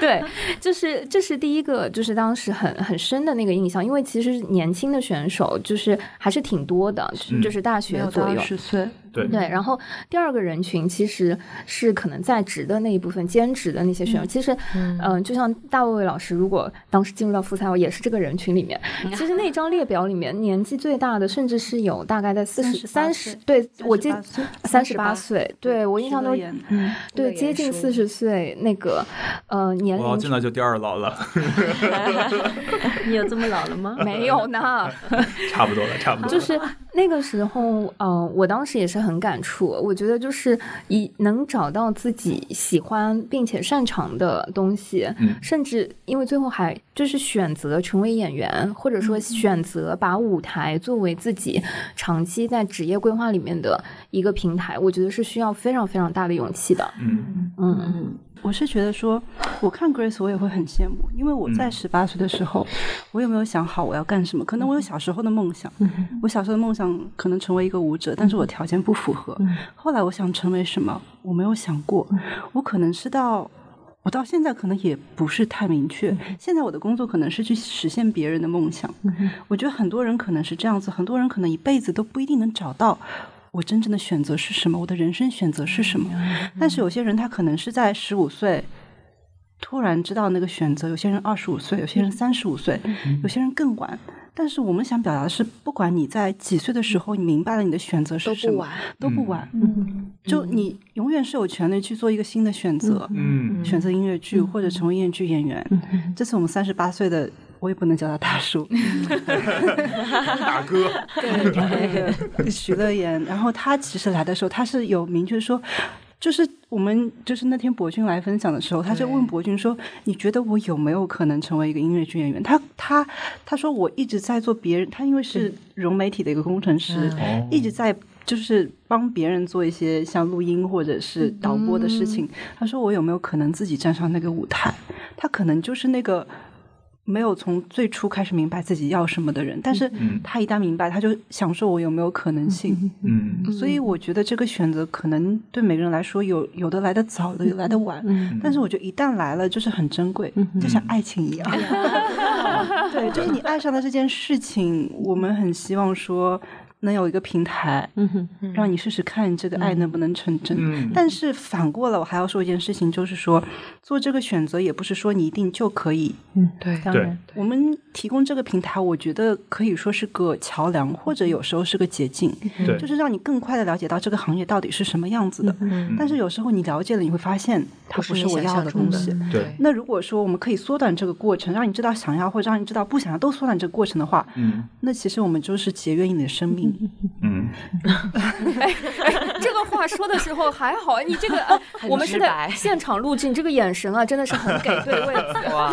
Speaker 3: 对，就是这是第一个，就是当时很很深的那个印象，因为其实年轻的选手就是还是挺多的，
Speaker 5: 嗯。
Speaker 3: 就是大学左右，
Speaker 7: 十岁，
Speaker 5: 对
Speaker 3: 对，然后第二个人群其实是可能在职的那一部分兼职的那些选手，其实，嗯、就像大卫老师，如果当时进入到复赛，也是这个人群里面，其实那张列表里面年纪最大的，甚至是有大概在四十三十，对我记三十八岁，对我印象中，
Speaker 7: 嗯，
Speaker 3: 对接近四十岁那个呃年龄
Speaker 5: 我现在就第二老了，[laughs]
Speaker 9: 你有这么老了吗？
Speaker 3: 没有呢，[laughs]
Speaker 5: 差不多了，差不多了。
Speaker 3: 就是那个时候，嗯、我当时也是很感触。我觉得就是以能找到自己喜欢并且擅长的东西，
Speaker 5: 嗯
Speaker 3: 甚至因为最后还就是选择成为演员，或者说选择把舞台作为自己长期在职业规划里面的一个平台，我觉得是需要非常非常大的勇气的。
Speaker 5: 嗯
Speaker 3: 嗯
Speaker 7: 我是觉得说，我看 Grace 我也会很羡慕，因为我在
Speaker 5: 嗯
Speaker 7: 十八岁的时候，我有没有想好我要干什么？可能我有小时候的梦想，我小时候的梦想可能成为一个舞者，但是我条件不符合。后来我想成为什么，我没有想过，我可能是到。我到现在可能也不是太明确。现在我的工作可能是去实现别人的梦想。我觉得很多人可能是这样子，很多人可能一辈子都不一定能找到我真正的选择是什么，我的人生选择是什么。但是有些人他可能是在十五岁突然知道那个选择，有些人二十五岁，有些人三十五岁，有些人更晚。但是我们想表达的是，不管你在几岁的时候，你明白了你的选择是什么，
Speaker 8: 都不晚，
Speaker 7: 都不晚。嗯，就你永远是有权利去做一个新的选择，
Speaker 5: 嗯
Speaker 7: 选择音乐剧或者成为音乐剧演员。这次我们三十八岁的，我也不能叫他大叔，
Speaker 5: 大哥，
Speaker 7: 对，徐乐言。然后他其实来的时候，他是有明确说。就是我们就是那天博君来分享的时候，他就问博君说：“你觉得我有没有可能成为一个音乐剧演员？”他他他说：“我一直在做别人，他因为是融媒体的一个工程师，
Speaker 5: 哦
Speaker 7: 一直在就是帮别人做一些像录音或者是导播的事情。他说：“我有没有可能自己站上那个舞台？”他可能就是那个。没有从最初开始明白自己要什么的人，但是他一旦明白，他就享受我有没有可能性。
Speaker 5: 嗯
Speaker 7: 所以我觉得这个选择可能对每个人来说有有的来的早，有的来的晚，但是我觉得一旦来了就是很珍贵，就像爱情一样。[laughs] 对，就是你爱上的这件事情，我们很希望说。能有一个平台，让你试试看这个爱能不能成真。
Speaker 5: 嗯。
Speaker 7: 但是反过来，我还要说一件事情，就是说做这个选择也不是说你一定就可以
Speaker 8: 对，
Speaker 5: 对。
Speaker 9: 当然，
Speaker 7: 我们提供这个平台，我觉得可以说是个桥梁，或者有时候是个捷径，
Speaker 5: 对。
Speaker 7: 就是让你更快的了解到这个行业到底是什么样子的。但是有时候你了解了，你会发现它不
Speaker 8: 不是
Speaker 7: 我要
Speaker 8: 的
Speaker 7: 的。东西。
Speaker 5: 对。
Speaker 7: 那如果说我们可以缩短这个过程，让你知道想要，或者让你知道不想要，都缩短这个过程的话，
Speaker 5: 嗯。
Speaker 7: 那其实我们就是节约你的生命。
Speaker 5: 嗯，[laughs]
Speaker 3: 哎哎这个话说的时候还好，你这个、呃、我们是在现场录制，你这个眼神啊，真的是很给对位置。[laughs]
Speaker 8: 哇，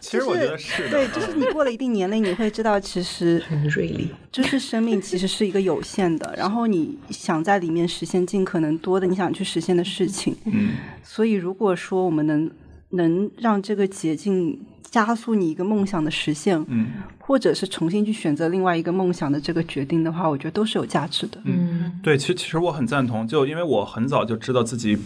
Speaker 5: 其实我觉得是的，
Speaker 7: 对，就是你过了一定年龄，你会知道，其实
Speaker 8: 很锐利。
Speaker 7: 就是生命其实是一个有限的，然后你想在里面实现尽可能多的你想去实现的事情。
Speaker 5: 嗯
Speaker 7: 所以如果说我们能能让这个捷径加速你一个梦想的实现，
Speaker 5: 嗯
Speaker 7: 或者是重新去选择另外一个梦想的这个决定的话，我觉得都是有价值的。
Speaker 8: 嗯，
Speaker 5: 对，其实其实我很赞同，就因为我很早就知道自己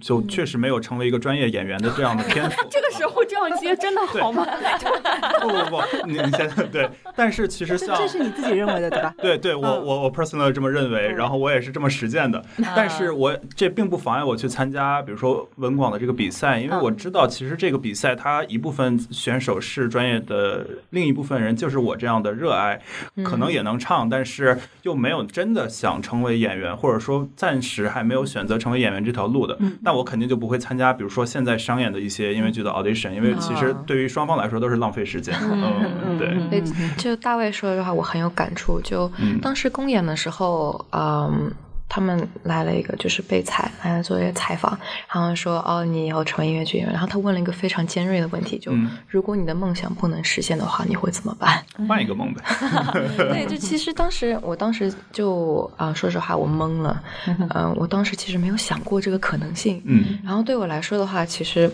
Speaker 5: 就确实没有成为一个专业演员的这样的天赋。[laughs]
Speaker 3: 这个时候这样接真的好吗？[laughs]
Speaker 5: 不不不，你你现在对，但是其实像
Speaker 7: 这是你自己认为的，对吧？[laughs]
Speaker 5: 对对，我
Speaker 7: 嗯
Speaker 5: 我我 personally 这么认为，然后我也是这么实践的。但是我这并不妨碍我去参加，比如说文广的这个比赛，因为我知道其实这个比赛它一部分选手是专业的，另一部分人就是我这样的热爱，可能也能唱，但是又没有真的想成为演员，或者说暂时还没有选择成为演员这条路的。那我肯定就不会参加，比如说现在商演的一些音乐剧的 audition，因为其实对于双方来说都是浪费时间。嗯，对。
Speaker 8: 对，就大卫说的这话，我很有感触。就
Speaker 5: 嗯
Speaker 8: 当时公演的时候，嗯，他们来了一个就是被采来做一个采访，然后说哦，你以后成为音乐剧演员。然后他问了一个非常尖锐的问题，就、
Speaker 5: 嗯
Speaker 8: 如果你的梦想不能实现的话，你会怎么办？[laughs]
Speaker 5: 换一个梦呗。[laughs]
Speaker 8: 对，就其实当时我当时就啊、说实话，我懵了。[laughs] 嗯、我当时其实没有想过这个可能性。
Speaker 5: 嗯
Speaker 8: 然后对我来说的话，其实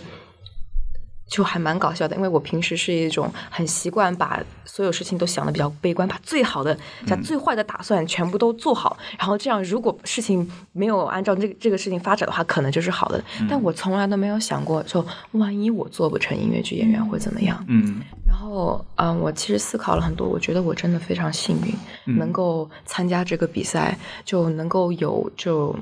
Speaker 8: 就还蛮搞笑的，因为我平时是一种很习惯把所有事情都想的比较悲观，把最好的、把最坏的打算全部都做好，然后这样如果事情没有按照这个这个事情发展的话，可能就是好的。但我从来都没有想过，说万一我做不成音乐剧演员会怎么样？
Speaker 5: 嗯
Speaker 8: 然后，嗯，我其实思考了很多，我觉得我真的非常幸运，
Speaker 5: 嗯
Speaker 8: 能够参加这个比赛，就能够有就。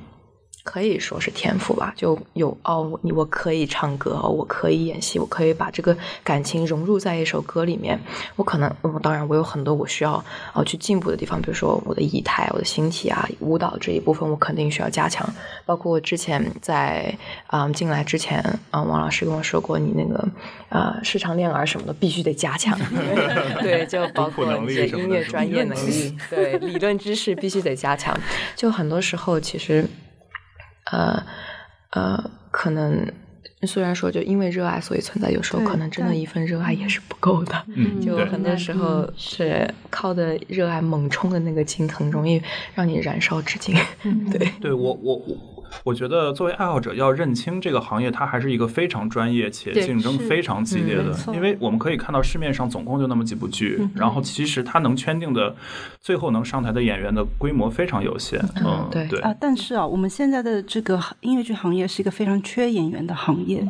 Speaker 8: 可以说是天赋吧，就有哦，我你我可以唱歌，哦我可以演戏，我可以把这个感情融入在一首歌里面。我可能，我当然我有很多我需要呃去进步的地方，比如说我的仪态、我的形体啊、舞蹈这一部分，我肯定需要加强。包括我之前在嗯进来之前，嗯王老师跟我说过，你那个呃市场练耳什么的必须得加强，[laughs] 对，就 [laughs] 包括你的
Speaker 5: 力什么的是吧
Speaker 8: 音乐专业能力，对，理论知识必须得加强。就很多时候其实。呃呃，可能虽然说就因为热爱所以存在，有时候可能真的一份热爱也是不够的。
Speaker 5: 嗯，
Speaker 8: 就很多时候是靠的热爱猛冲的那个劲，很容易让你燃烧至今。[laughs] 对，
Speaker 5: 对我我我我觉得作为爱好者要认清这个行业，它还是一个非常专业且竞争非常激烈的。
Speaker 7: 嗯
Speaker 5: 因为我们可以看到市面上总共就那么几部剧，然后其实它能圈定的最后能上台的演员的规模非常有限。嗯，
Speaker 8: 对
Speaker 5: 对
Speaker 7: 啊，但是啊，我们现在的这个音乐剧行业是一个非常缺演员的行业。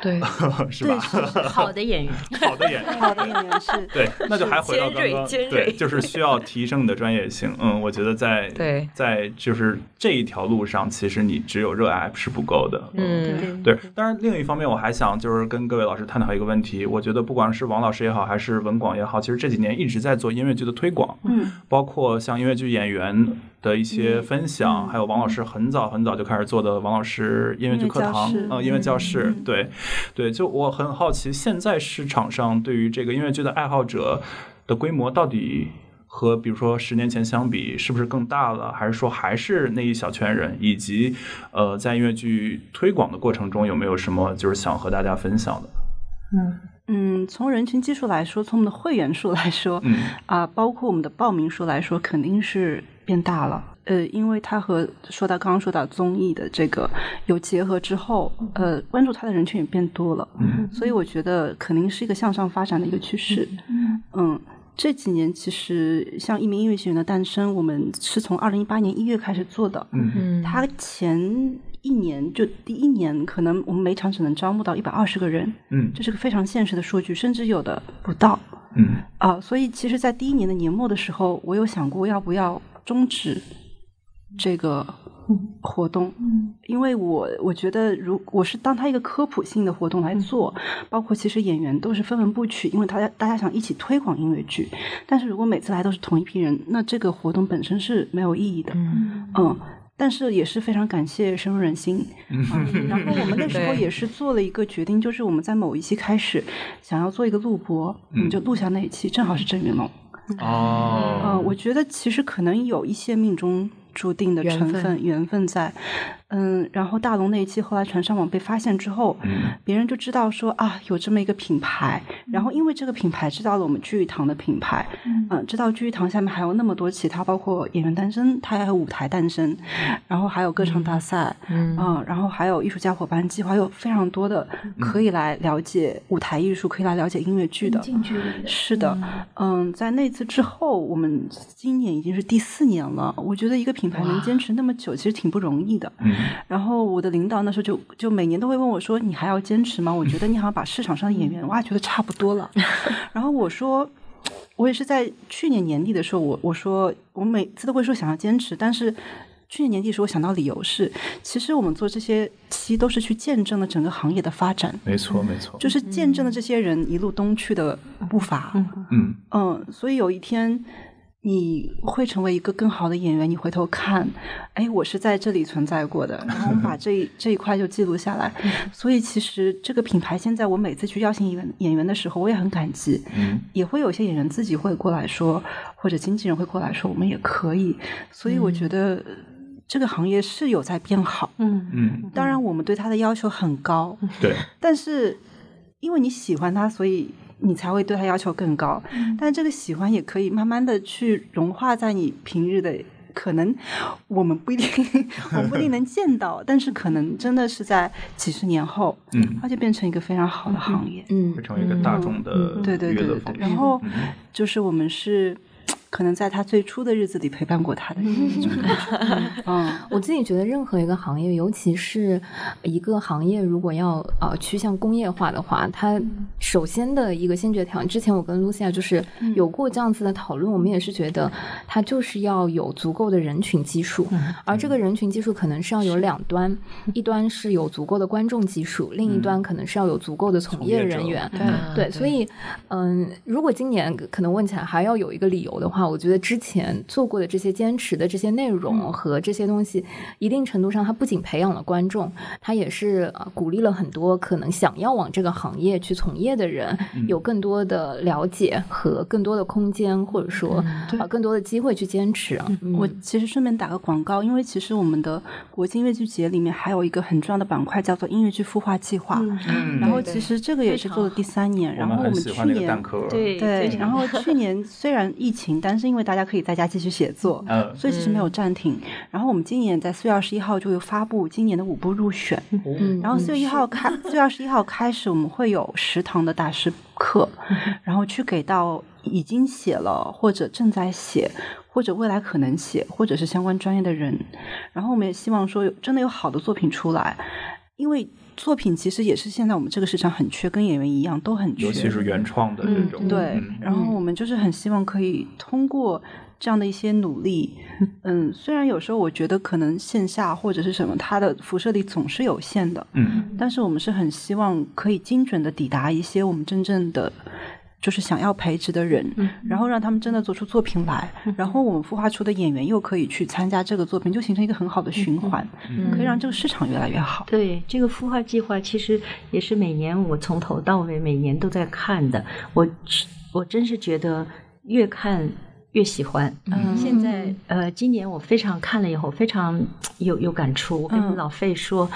Speaker 8: 对，[laughs]
Speaker 5: 是吧？[laughs]
Speaker 9: 好的演员，[laughs]
Speaker 5: 好的演员，
Speaker 7: 好的演员是
Speaker 5: 对，那就还回到
Speaker 8: 尖锐
Speaker 5: 刚刚，对，就是需要提升你的专业性。嗯，我觉得在
Speaker 8: 对
Speaker 5: 在就是这一条路上，其实你只有热爱是不够的。
Speaker 8: 嗯，
Speaker 5: 对，当然另一方面，我还想就是跟各位老师探讨一个问题。我觉得不管是王老师也好，还是文广也好，其实这几年一直在做音乐剧的推广，
Speaker 7: 嗯，
Speaker 5: 包括像音乐剧演员的一些分享，还有王老师很早很早就开始做的王老师音乐剧课堂
Speaker 7: 音乐教室，
Speaker 5: 呃，音乐教室，对，对，就我很好奇，现在市场上对于这个音乐剧的爱好者的规模到底。和比如说十年前相比，是不是更大了？还是说还是那一小圈人？以及，呃，在音乐剧推广的过程中，有没有什么就是想和大家分享的？
Speaker 7: 嗯嗯，从人群基数来说，从我们的会员数来说，
Speaker 5: 嗯
Speaker 7: 啊，包括我们的报名数来说，肯定是变大了。呃，因为它和说到刚刚说到综艺的这个有结合之后，呃，关注它的人群也变多了，所以我觉得肯定是一个向上发展的一个趋势。嗯，这几年其实像一名音乐学院的诞生，我们是从二零一八年一月开始做的，
Speaker 5: 嗯。
Speaker 7: 它前一年就第一年，可能我们每场只能招募到一百二十个人，
Speaker 5: 嗯。
Speaker 7: 这是个非常现实的数据，甚至有的不到。
Speaker 5: 嗯。
Speaker 7: 啊。所以其实，在第一年的年末的时候，我有想过要不要终止这个活动，因为我我觉得如我是当它一个科普性的活动来做，包括其实演员都是分文不取，因为大家大家想一起推广音乐剧，但是如果每次来都是同一批人，那这个活动本身是没有意义的，嗯。但是也是非常感谢深入人心，嗯，然后我们那时候 [laughs] 也是做了一个决定，就是我们在某一期开始想要做一个录播，我们就录下那一期，正好是郑云龙，
Speaker 5: 哦，
Speaker 7: 呃，我觉得其实可能有一些命中注定的成分、缘分在。嗯，然后大龙那一期后来传上网被发现之后，
Speaker 5: 嗯。
Speaker 7: 别人就知道说啊有这么一个品牌，然后因为这个品牌知道了我们聚义堂的品牌，嗯、知道聚义堂下面还有那么多其他，包括演员诞生，它还有舞台诞生，然后还有歌唱大赛，
Speaker 8: 嗯。
Speaker 7: 嗯，然后还有艺术家伙伴计划，有非常多的可以来了解舞台艺术，可以来了解音乐剧的，
Speaker 4: 近距离的。
Speaker 7: 是的，嗯，在那次之后，我们今年已经是第四年了。我觉得一个品牌能坚持那么久，其实挺不容易的。
Speaker 5: 嗯
Speaker 7: 然后我的领导那时候就就每年都会问我说：“你还要坚持吗？”我觉得你好像把市场上的演员挖掘的差不多了。[laughs] 然后我说。我也是在去年年底的时候，我我说我每次都会说想要坚持，但是去年年底的时候，我想到理由是，其实我们做这些期都是去见证了整个行业的发展，
Speaker 5: 没错没错，
Speaker 7: 就是见证了这些人一路东去的步伐。
Speaker 5: 嗯
Speaker 7: 嗯，所以有一天你会成为一个更好的演员，你回头看，哎，我是在这里存在过的，[laughs] 然后我们把这一这一块就记录下来。所以其实这个品牌现在我每次去邀请演员演员的时候，我也很感激，
Speaker 5: 嗯。
Speaker 7: 也会有些演员自己会过来说，或者经纪人会过来说，我们也可以。所以我觉得这个行业是有在变好，
Speaker 9: 嗯。
Speaker 5: 嗯，
Speaker 7: 当然我们对它的要求很高，
Speaker 5: 对，
Speaker 7: 但是因为你喜欢它，所以你才会对他要求更高。但这个喜欢也可以慢慢的去融化在你平日的。可能我们不一定，[laughs] 我们不一定能见到，但是可能真的是在几十年后，
Speaker 5: 嗯
Speaker 7: 它就变成一个非常好的行业。
Speaker 3: 嗯
Speaker 5: 会成为一个大众的
Speaker 7: 对对对对对。
Speaker 5: 娱乐风
Speaker 7: 然后
Speaker 5: 嗯
Speaker 7: 就是我们是可能在他最初的日子里陪伴过他的人，[laughs] 嗯。[laughs]
Speaker 3: 我自己觉得，任何一个行业，尤其是一个行业，如果要呃趋向工业化的话，它首先的一个先决条件，之前我跟露西亚就是有过这样子的讨论，我们也是觉得它就是要有足够的人群基数，而这个人群基数可能是要有两端，[laughs] 一端是有足够的观众基数，另一端可能是要有足够的从业人员。对，所以，嗯，如果今年可能问起来还要有一个理由的话，我觉得之前做过的这些坚持的这些内容和这些东西，一定程度上它不仅培养了观众，它也是呃鼓励了很多可能想要往这个行业去从业的人有更多的了解和更多的空间，或者说啊更多的机会去坚持。嗯
Speaker 7: 我其实顺便打个广告，因为其实我们的国际音乐剧节里面还有一个很重要的板块叫做音乐剧孵化计划，
Speaker 5: 嗯
Speaker 7: 然后其实这个也是做了第三年，然后我们去
Speaker 5: 很喜欢那个蛋
Speaker 7: 年。
Speaker 9: 对
Speaker 7: 对，然后去年虽然疫情，但是因为大家可以在家继续写作，
Speaker 5: 嗯。
Speaker 7: 所以其实没有暂停。然后我们今年在四月二十一号就会发布今年的五部入选，
Speaker 3: 嗯。
Speaker 7: 然后四月一号开，四月二十一号开始，我们会有十堂的大师课，然后去给到已经写了或者正在写。或者未来可能写，或者是相关专业的人，然后我们也希望说，真的有好的作品出来，因为作品其实也是现在我们这个市场很缺，跟演员一样都很缺，
Speaker 5: 尤其是原创的这种，
Speaker 7: 对
Speaker 5: 嗯，
Speaker 7: 然后我们就是很希望可以通过这样的一些努力，[laughs] 嗯，虽然有时候我觉得可能线下或者是什么，它的辐射力总是有限的，
Speaker 5: 嗯
Speaker 7: 但是我们是很希望可以精准的抵达一些我们真正的。就是想要培植的人，然后让他们真的做出作品来，然后我们孵化出的演员又可以去参加这个作品，就形成一个很好的循环，可以让这个市场越来越好。
Speaker 9: 对这个孵化计划，其实也是每年我从头到尾每年都在看的。我我真是觉得越看越喜欢。
Speaker 3: 嗯
Speaker 9: 现在呃，今年我非常看了以后非常有有感触。我跟
Speaker 7: 嗯
Speaker 9: 老费说，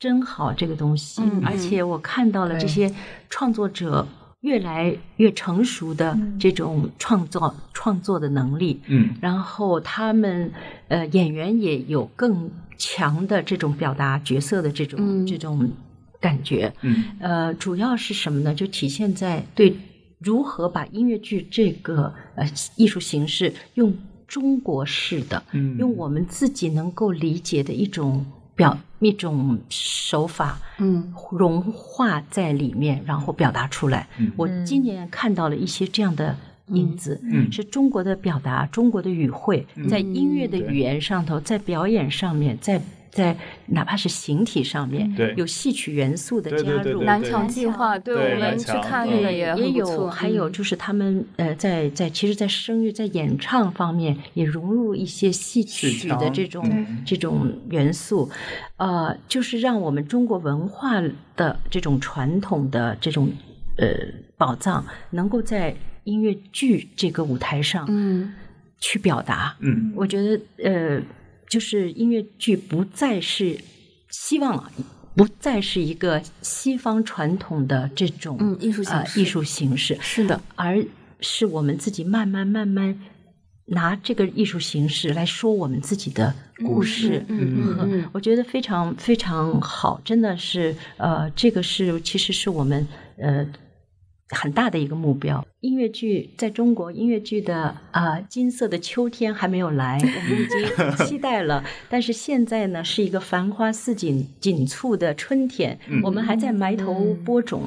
Speaker 9: 真好这个东西，
Speaker 7: 嗯
Speaker 9: 而且我看到了这些创作者。越来越成熟的这种创作创作的能力，
Speaker 5: 嗯。
Speaker 9: 然后他们呃演员也有更强的这种表达角色的这种、
Speaker 3: 嗯。
Speaker 9: 这种感觉，
Speaker 5: 嗯。
Speaker 9: 呃，主要是什么呢？就体现在对如何把音乐剧这个呃艺术形式用中国式的，
Speaker 5: 嗯。
Speaker 9: 用我们自己能够理解的一种表一种手法，
Speaker 3: 嗯。
Speaker 9: 融化在里面，然后表达出来。
Speaker 5: 嗯。
Speaker 9: 我今年看到了一些这样的影子，
Speaker 5: 嗯。
Speaker 9: 是中国的表达，中国的语汇，在音乐的语言上头，在表演上面，在在哪怕是形体上面，
Speaker 5: 对。
Speaker 9: 有戏曲元素的加入。
Speaker 5: 对对对对。
Speaker 3: 南墙计划，对
Speaker 5: 对
Speaker 3: 我们去看
Speaker 5: 嗯
Speaker 3: 那个也很
Speaker 9: 也
Speaker 3: 不错
Speaker 9: 有，还有
Speaker 3: 嗯。
Speaker 9: 就是他们呃，在在其实，在声乐、在演唱方面也融入一些戏
Speaker 5: 戏
Speaker 9: 曲的这种
Speaker 5: 对。
Speaker 9: 这种元素，呃，就是让我们中国文化的这种传统的这种呃宝藏，能够在音乐剧这个舞台上
Speaker 3: 嗯。
Speaker 9: 去表达。
Speaker 5: 嗯。
Speaker 9: 我觉得呃，就是音乐剧不再是希望啊不再是一个西方传统的这种
Speaker 3: 嗯艺术形
Speaker 9: 艺术形式，
Speaker 3: 是的，
Speaker 9: 而是我们自己慢慢慢慢拿这个艺术形式来说我们自己的故事。
Speaker 3: 嗯嗯嗯 [laughs]
Speaker 9: 我觉得非常非常好，真的是呃，这个是其实是我们呃很大的一个目标。音乐剧在中国，音乐剧的啊、呃金色的秋天还没有来，我们 [laughs] 已经期待了。但是现在呢，是一个繁花似锦锦簇的春天，我们还在埋头播种，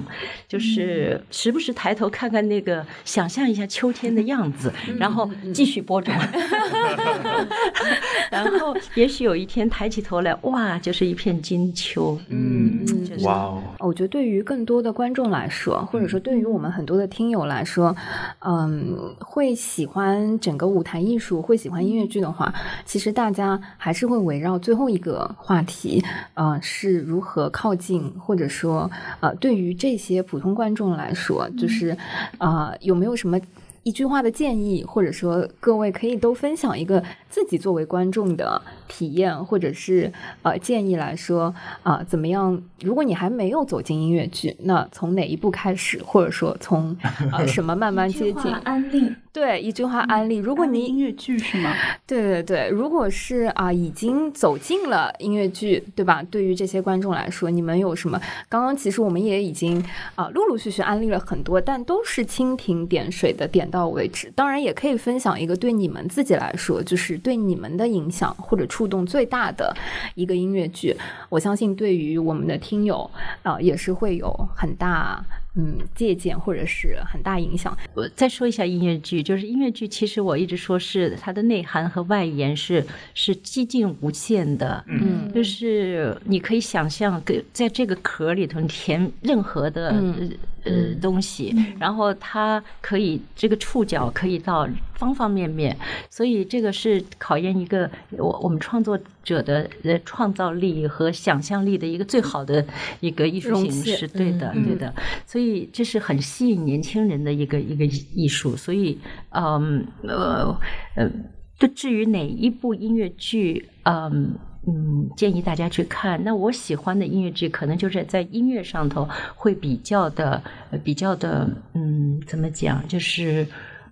Speaker 9: 就是时不时抬头看看那个，想象一下秋天的样子，然后继续播种。[laughs] 然后也许有一天抬起头来，哇，就是一片金秋。
Speaker 5: 嗯
Speaker 3: 嗯
Speaker 9: 就是
Speaker 5: 哇哦，
Speaker 3: 我觉得对于更多的观众来说，或者说对于我们很多的听友来说，嗯，会喜欢整个舞台艺术，会喜欢音乐剧的话，其实大家还是会围绕最后一个话题，呃，是如何靠近，或者说，呃，对于这些普通观众来说，就是，呃，有没有什么？一句话的建议，或者说各位可以都分享一个自己作为观众的体验，或者是呃建议来说啊、怎么样？如果你还没有走进音乐剧，那从哪一步开始，或者说从呃 [laughs] 什么慢慢接近？
Speaker 4: 安利，
Speaker 3: 对，一句话安利。如果你
Speaker 7: 音乐剧是吗？
Speaker 3: 对对对，如果是啊、已经走进了音乐剧，对吧？对于这些观众来说，你们有什么？刚刚其实我们也已经啊、陆陆续续安利了很多，但都是蜻蜓点水的点到为止。当然，也可以分享一个对你们自己来说，就是对你们的影响或者触动最大的一个音乐剧。我相信对于我们的听友啊、也是会有很大嗯借鉴或者是很大影响。
Speaker 9: 我再说一下音乐剧，就是音乐剧，其实我一直说是它的内涵和外延是是几近无限的，
Speaker 3: 嗯
Speaker 9: 就是你可以想象，给在这个壳里头填任何的、
Speaker 3: 嗯
Speaker 9: 呃呃东西，然后它可以这个触角可以到方方面面，所以这个是考验一个我我们创作者的呃创造力和想象力的一个最好的一个艺术形式，对的，对的，所以这是很吸引年轻人的一个一个艺术，所以嗯呃呃，就至于哪一部音乐剧，嗯。嗯，建议大家去看。那我喜欢的音乐剧，可能就是在音乐上头会比较的、呃比较的，嗯，怎么讲？就是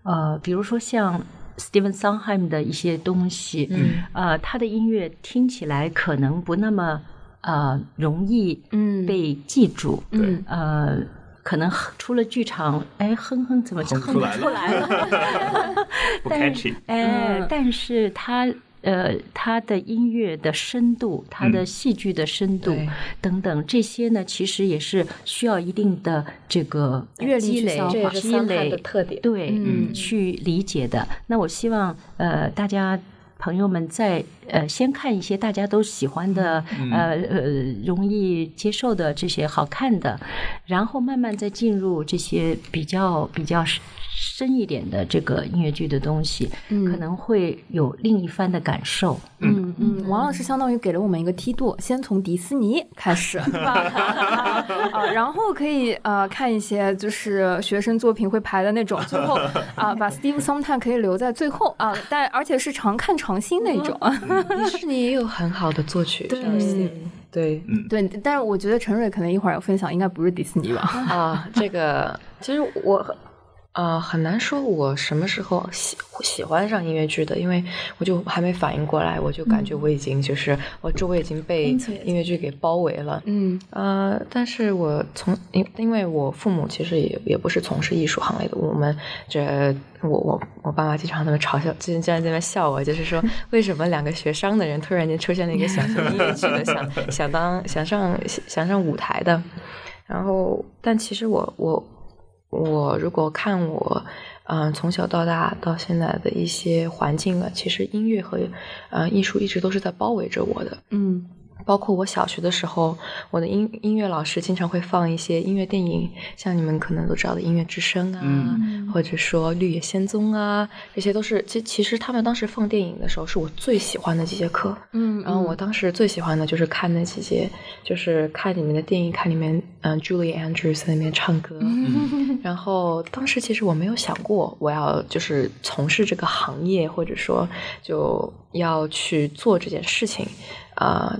Speaker 9: 呃，比如说像 Steven Sondheim 的一些东西，
Speaker 8: 嗯，
Speaker 9: 呃，他的音乐听起来可能不那么呃容易
Speaker 3: 嗯
Speaker 9: 被记住，
Speaker 3: 嗯
Speaker 9: 呃。可能出了剧场，哎，哼哼，怎么
Speaker 5: 哼
Speaker 9: 哼不
Speaker 5: 出来了？[laughs] [laughs] 不
Speaker 9: 但
Speaker 5: catchy，
Speaker 9: 哎，
Speaker 3: 嗯
Speaker 9: 但是他呃，他的音乐的深度，他的
Speaker 5: 嗯
Speaker 9: 戏剧的深度
Speaker 8: 对
Speaker 9: 等等，这些呢，其实也是需要一定的这个呃
Speaker 3: 阅历
Speaker 9: 积累
Speaker 3: 去消
Speaker 9: 积累
Speaker 8: 的特点。
Speaker 9: 对，
Speaker 3: 嗯
Speaker 9: 去理解的。那我希望呃，大家朋友们在呃先看一些大家都喜欢的、呃呃容易接受的这些好看的，然后慢慢再进入这些比较比较深一点的这个音乐剧的东西，
Speaker 3: 嗯
Speaker 9: 可能会有另一番的感受。
Speaker 3: 嗯嗯，王老师相当于给了我们一个梯度，先从迪士尼开始，[laughs] 然后可以呃看一些就是学生作品会排的那种，最后 [laughs] 啊把 Steve Sondheim 可以留在最后啊，但而且是常看常新那种。[laughs]
Speaker 8: 迪士尼也有很好的作曲，
Speaker 3: 对
Speaker 8: 对。
Speaker 3: 对，但是我觉得陈蕊可能一会儿有分享，应该不是迪士尼吧？
Speaker 8: 啊，这个其实我呃很难说我什么时候喜喜欢上音乐剧的，因为我就还没反应过来，我就感觉我已经就是我周围已经被音乐剧给包围了。
Speaker 3: 嗯。
Speaker 8: 呃，但是我从因因为我父母其实也也不是从事艺术行业的，我们这我我我爸妈经常在那嘲笑，最近经常在那笑我，就是说 [laughs] 为什么两个学商的人突然间出现了一个想学音乐剧的，想 [laughs] 想当想上想上舞台的，然后但其实我我我如果看我嗯、从小到大到现在的一些环境啊，其实音乐和呃艺术一直都是在包围着我的。
Speaker 3: 嗯
Speaker 8: 包括我小学的时候，我的音音乐老师经常会放一些音乐电影，像你们可能都知道的《音乐之声》啊，或者说《绿野仙踪》啊，这些都是其其实他们当时放电影的时候，是我最喜欢的几节课。
Speaker 3: 嗯，
Speaker 8: 然后我当时最喜欢的就是看那几节，就是看里面的电影，看里面嗯、Julie Andrews 在那边唱歌。然后当时其实我没有想过我要就是从事这个行业，或者说就要去做这件事情，啊、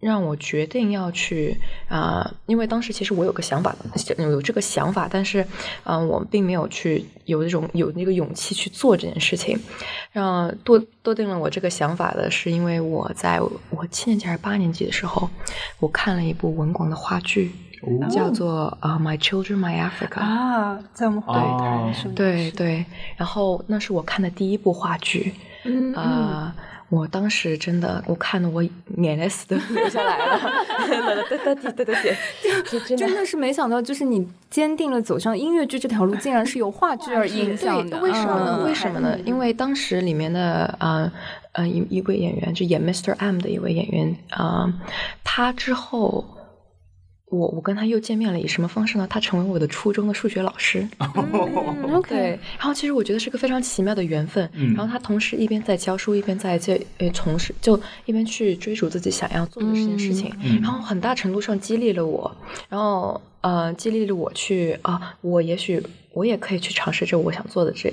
Speaker 8: 让我决定要去啊、因为当时其实我有个想法，有这个想法，但是嗯、我并没有去有那种有那个勇气去做这件事情。让多多定了我这个想法的是，因为我在我七年级还是八年级的时候，我看了一部文广的话剧，叫做《啊、My Children, My Africa》。
Speaker 7: 啊，在我们华
Speaker 5: 语
Speaker 7: 台是
Speaker 8: 对对，然后那是我看的第一部话剧，
Speaker 3: 嗯
Speaker 8: 啊、我当时真的，我看的我眼泪都 [laughs] 流下来了，对对对对对 [laughs] 对，就
Speaker 3: 真的是没想到，就是你坚定了走上音乐剧这条路，竟然是由话剧而影响的。
Speaker 8: 为什么呢？
Speaker 3: 嗯
Speaker 8: 为什么呢？因为当时里面的呃呃一一位演员，就演 Mr. M 的一位演员啊、呃他之后。我我跟他又见面了，以什么方式呢？他成为我的初中的数学老师。[laughs]
Speaker 3: 嗯，OK，
Speaker 8: 对，然后其实我觉得是个非常奇妙的缘分。
Speaker 5: 嗯
Speaker 8: 然后他同时一边在教书，一边在这呃从事，就一边去追逐自己想要做的这件事情。
Speaker 5: 嗯
Speaker 8: 然后很大程度上激励了我，然后呃激励了我去啊，我也许我也可以去尝试这我想做的这。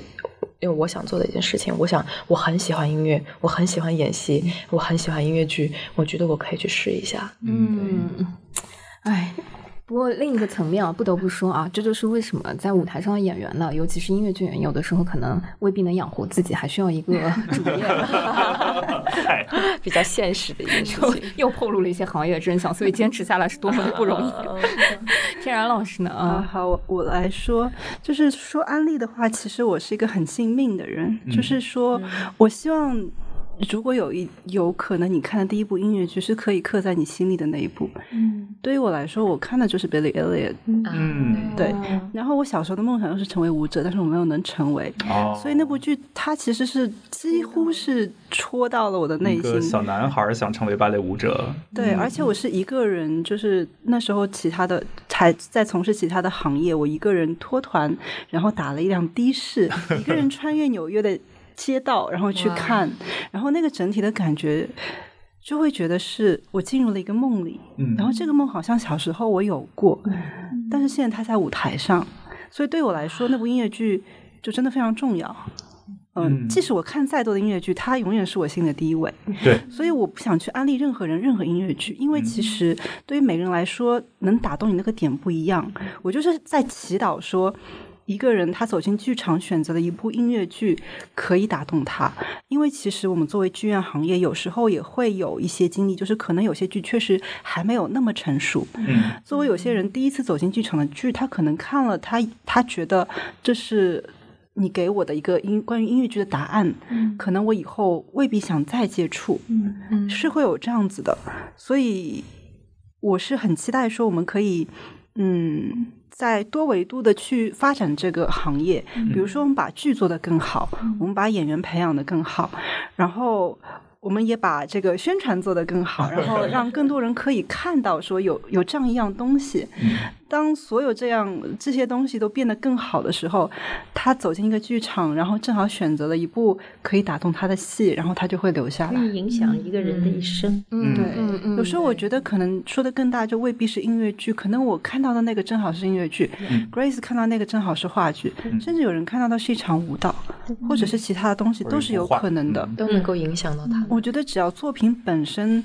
Speaker 8: 因为我想做的一件事情，我想我很喜欢音乐，我很喜欢演戏，我很喜欢音乐剧，我觉得我可以去试一下。
Speaker 3: 嗯，哎。不过另一个层面啊，不得不说啊，这就是为什么在舞台上的演员呢，尤其是音乐剧演员，有的时候可能未必能养活自己，还需要一个 [laughs] 主业。[laughs]
Speaker 8: 比较现实的一件事
Speaker 3: 又
Speaker 8: 情。[laughs]
Speaker 3: 又透露了一些行业真相，所以坚持下来是多么的不容易。天然老师呢？
Speaker 7: 啊，
Speaker 3: 啊，
Speaker 7: 好，我我来说，就是说安利的话，其实我是一个很信命的人，就是说我希望。如果有一有可能，你看的第一部音乐剧是可以刻在你心里的那一部。
Speaker 4: 嗯，
Speaker 7: 对于我来说，我看的就是 Billy Elliot。
Speaker 5: 嗯
Speaker 7: 对，然后我小时候的梦想就是成为舞者，但是我没有能成为。
Speaker 5: 哦，
Speaker 7: 所以那部剧它其实是几乎是戳到了我的内心。
Speaker 5: 小男孩想成为芭蕾舞者，
Speaker 7: 对，而且我是一个人，就是那时候其他的还在从事其他的行业，我一个人脱团，然后打了一辆的士，一个人穿越纽约的街道，然后去看，然后那个整体的感觉。就会觉得是我进入了一个梦里，
Speaker 5: 嗯
Speaker 7: 然后这个梦好像小时候我有过，但是现在它在舞台上，所以对我来说，那部音乐剧就真的非常重要。嗯，
Speaker 5: 嗯
Speaker 7: 即使我看再多的音乐剧，它永远是我心里的第一位。
Speaker 5: 对，
Speaker 7: 所以我不想去安利任何人任何音乐剧，因为其实对于每个人来说，能打动你那个点不一样。我就是在祈祷说。一个人他走进剧场选择了一部音乐剧，可以打动他，因为其实我们作为剧院行业，有时候也会有一些经历，就是可能有些剧确实还没有那么成熟。
Speaker 5: 嗯。
Speaker 7: 作为有些人第一次走进剧场的剧，他可能看了他他觉得这是你给我的一个音关于音乐剧的答案，可能我以后未必想再接触，
Speaker 4: 嗯。
Speaker 7: 是会有这样子的，所以我是很期待说我们可以，嗯，在多维度的去发展这个行业，比如说我们把剧做得更好，我们把演员培养得更好，然后。我们也把这个宣传做得更好，然后让更多人可以看到说有有这样一样东西。当所有这样这些东西都变得更好的时候，他走进一个剧场，然后正好选择了一部可以打动他的戏，然后他就会留下来。
Speaker 9: 可以影响一个人的一生。
Speaker 3: 嗯
Speaker 7: 对，
Speaker 3: 嗯嗯
Speaker 7: 有时候我觉得可能说的更大，就未必是音乐剧，可能我看到的那个正好是音乐剧、g
Speaker 3: 嗯
Speaker 7: r a c e 看到那个正好是话剧，甚至有人看到的是一场舞蹈，或者是其他的东西，都是有可能的。
Speaker 8: 都能够影响到他。
Speaker 7: 我觉得只要作品本身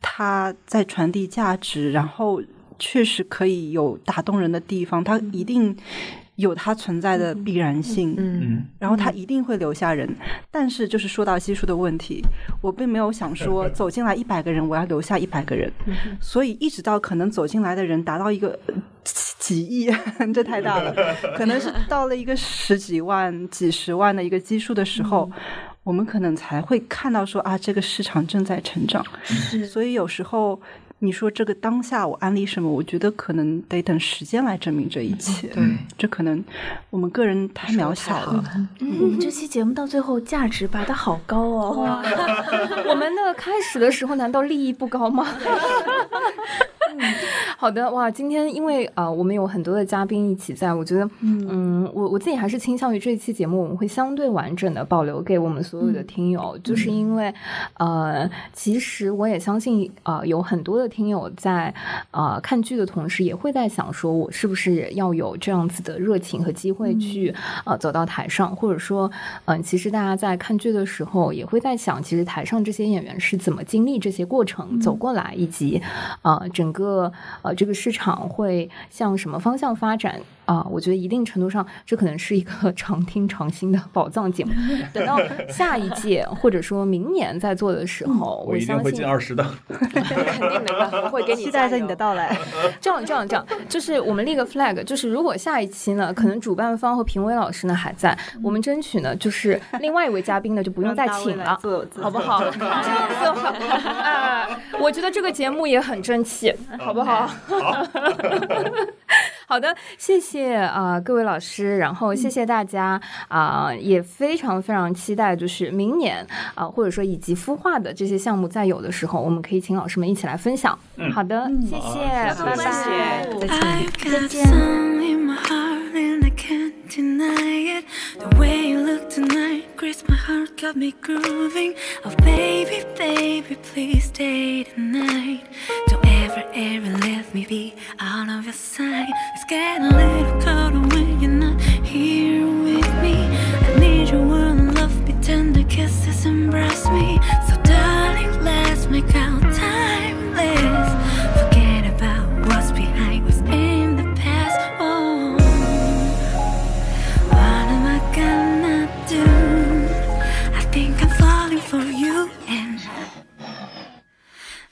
Speaker 7: 它在传递价值，然后确实可以有打动人的地方，它一定有它存在的必然性。
Speaker 8: 嗯。
Speaker 5: 嗯。
Speaker 7: 然后它一定会留下人，但是就是说到基数的问题，我并没有想说走进来一百个人，我要留下一百个人，所以一直到可能走进来的人达到一个几亿，[laughs] 这太大了，[laughs] 可能是到了一个十几万、几十万的一个基数的时候，我们可能才会看到说啊，这个市场正在成长。所以有时候你说这个当下我安利什么，我觉得可能得等时间来证明这一切。
Speaker 8: 对，
Speaker 7: 这可能我们个人太渺小了。
Speaker 4: 嗯，我们这期节目到最后价值拔得好高哦。
Speaker 3: 哇，[laughs] 我们的开始的时候难道利益不高吗？[laughs] [laughs] 好的，哇，今天因为啊、呃我们有很多的嘉宾一起在，我觉得，嗯，我我自己还是倾向于这一期节目我们会相对完整的保留给我们所有的听友，就是因为，呃，其实我也相信，呃，有很多的听友在呃看剧的同时，也会在想说，我是不是要有这样子的热情和机会去、呃走到台上，或者说，嗯、其实大家在看剧的时候，也会在想，其实台上这些演员是怎么经历这些过程走过来，以及呃整个个呃这个市场会向什么方向发展啊、我觉得一定程度上，这可能是一个 [laughs] 常听常新的宝藏节目。等到下一届或者说明年再做的时候，
Speaker 5: 我一定会
Speaker 3: 相信
Speaker 5: 进二十的。[laughs]
Speaker 3: 肯定没办法，我会给你
Speaker 7: 期待着你的到来。
Speaker 3: 这样这样这样，就是我们立个 flag，就是如果下一期呢，可能主办方和评委老师呢还在，我们争取呢，就是另外一位嘉宾呢就不用再请了。好不好？[laughs] 这样子好，啊，我觉得这个节目也很争气，好不好？好的，谢谢啊、呃各位老师，然后谢谢大家啊、也非常非常期待，就是明年啊、或者说以及孵化的这些项目再有的时候，我们可以请老师们一起来分享。好的，谢谢，拜拜。
Speaker 2: I've got and I can't deny it. The way you look tonight grits my heart, got me grooving. Oh baby, baby, please stay tonight. Don't ever, ever let me be out of your sight. It's getting a little colder when you're not here with me. I need your warm love, be tender kisses, embrace me. So darling, let's make our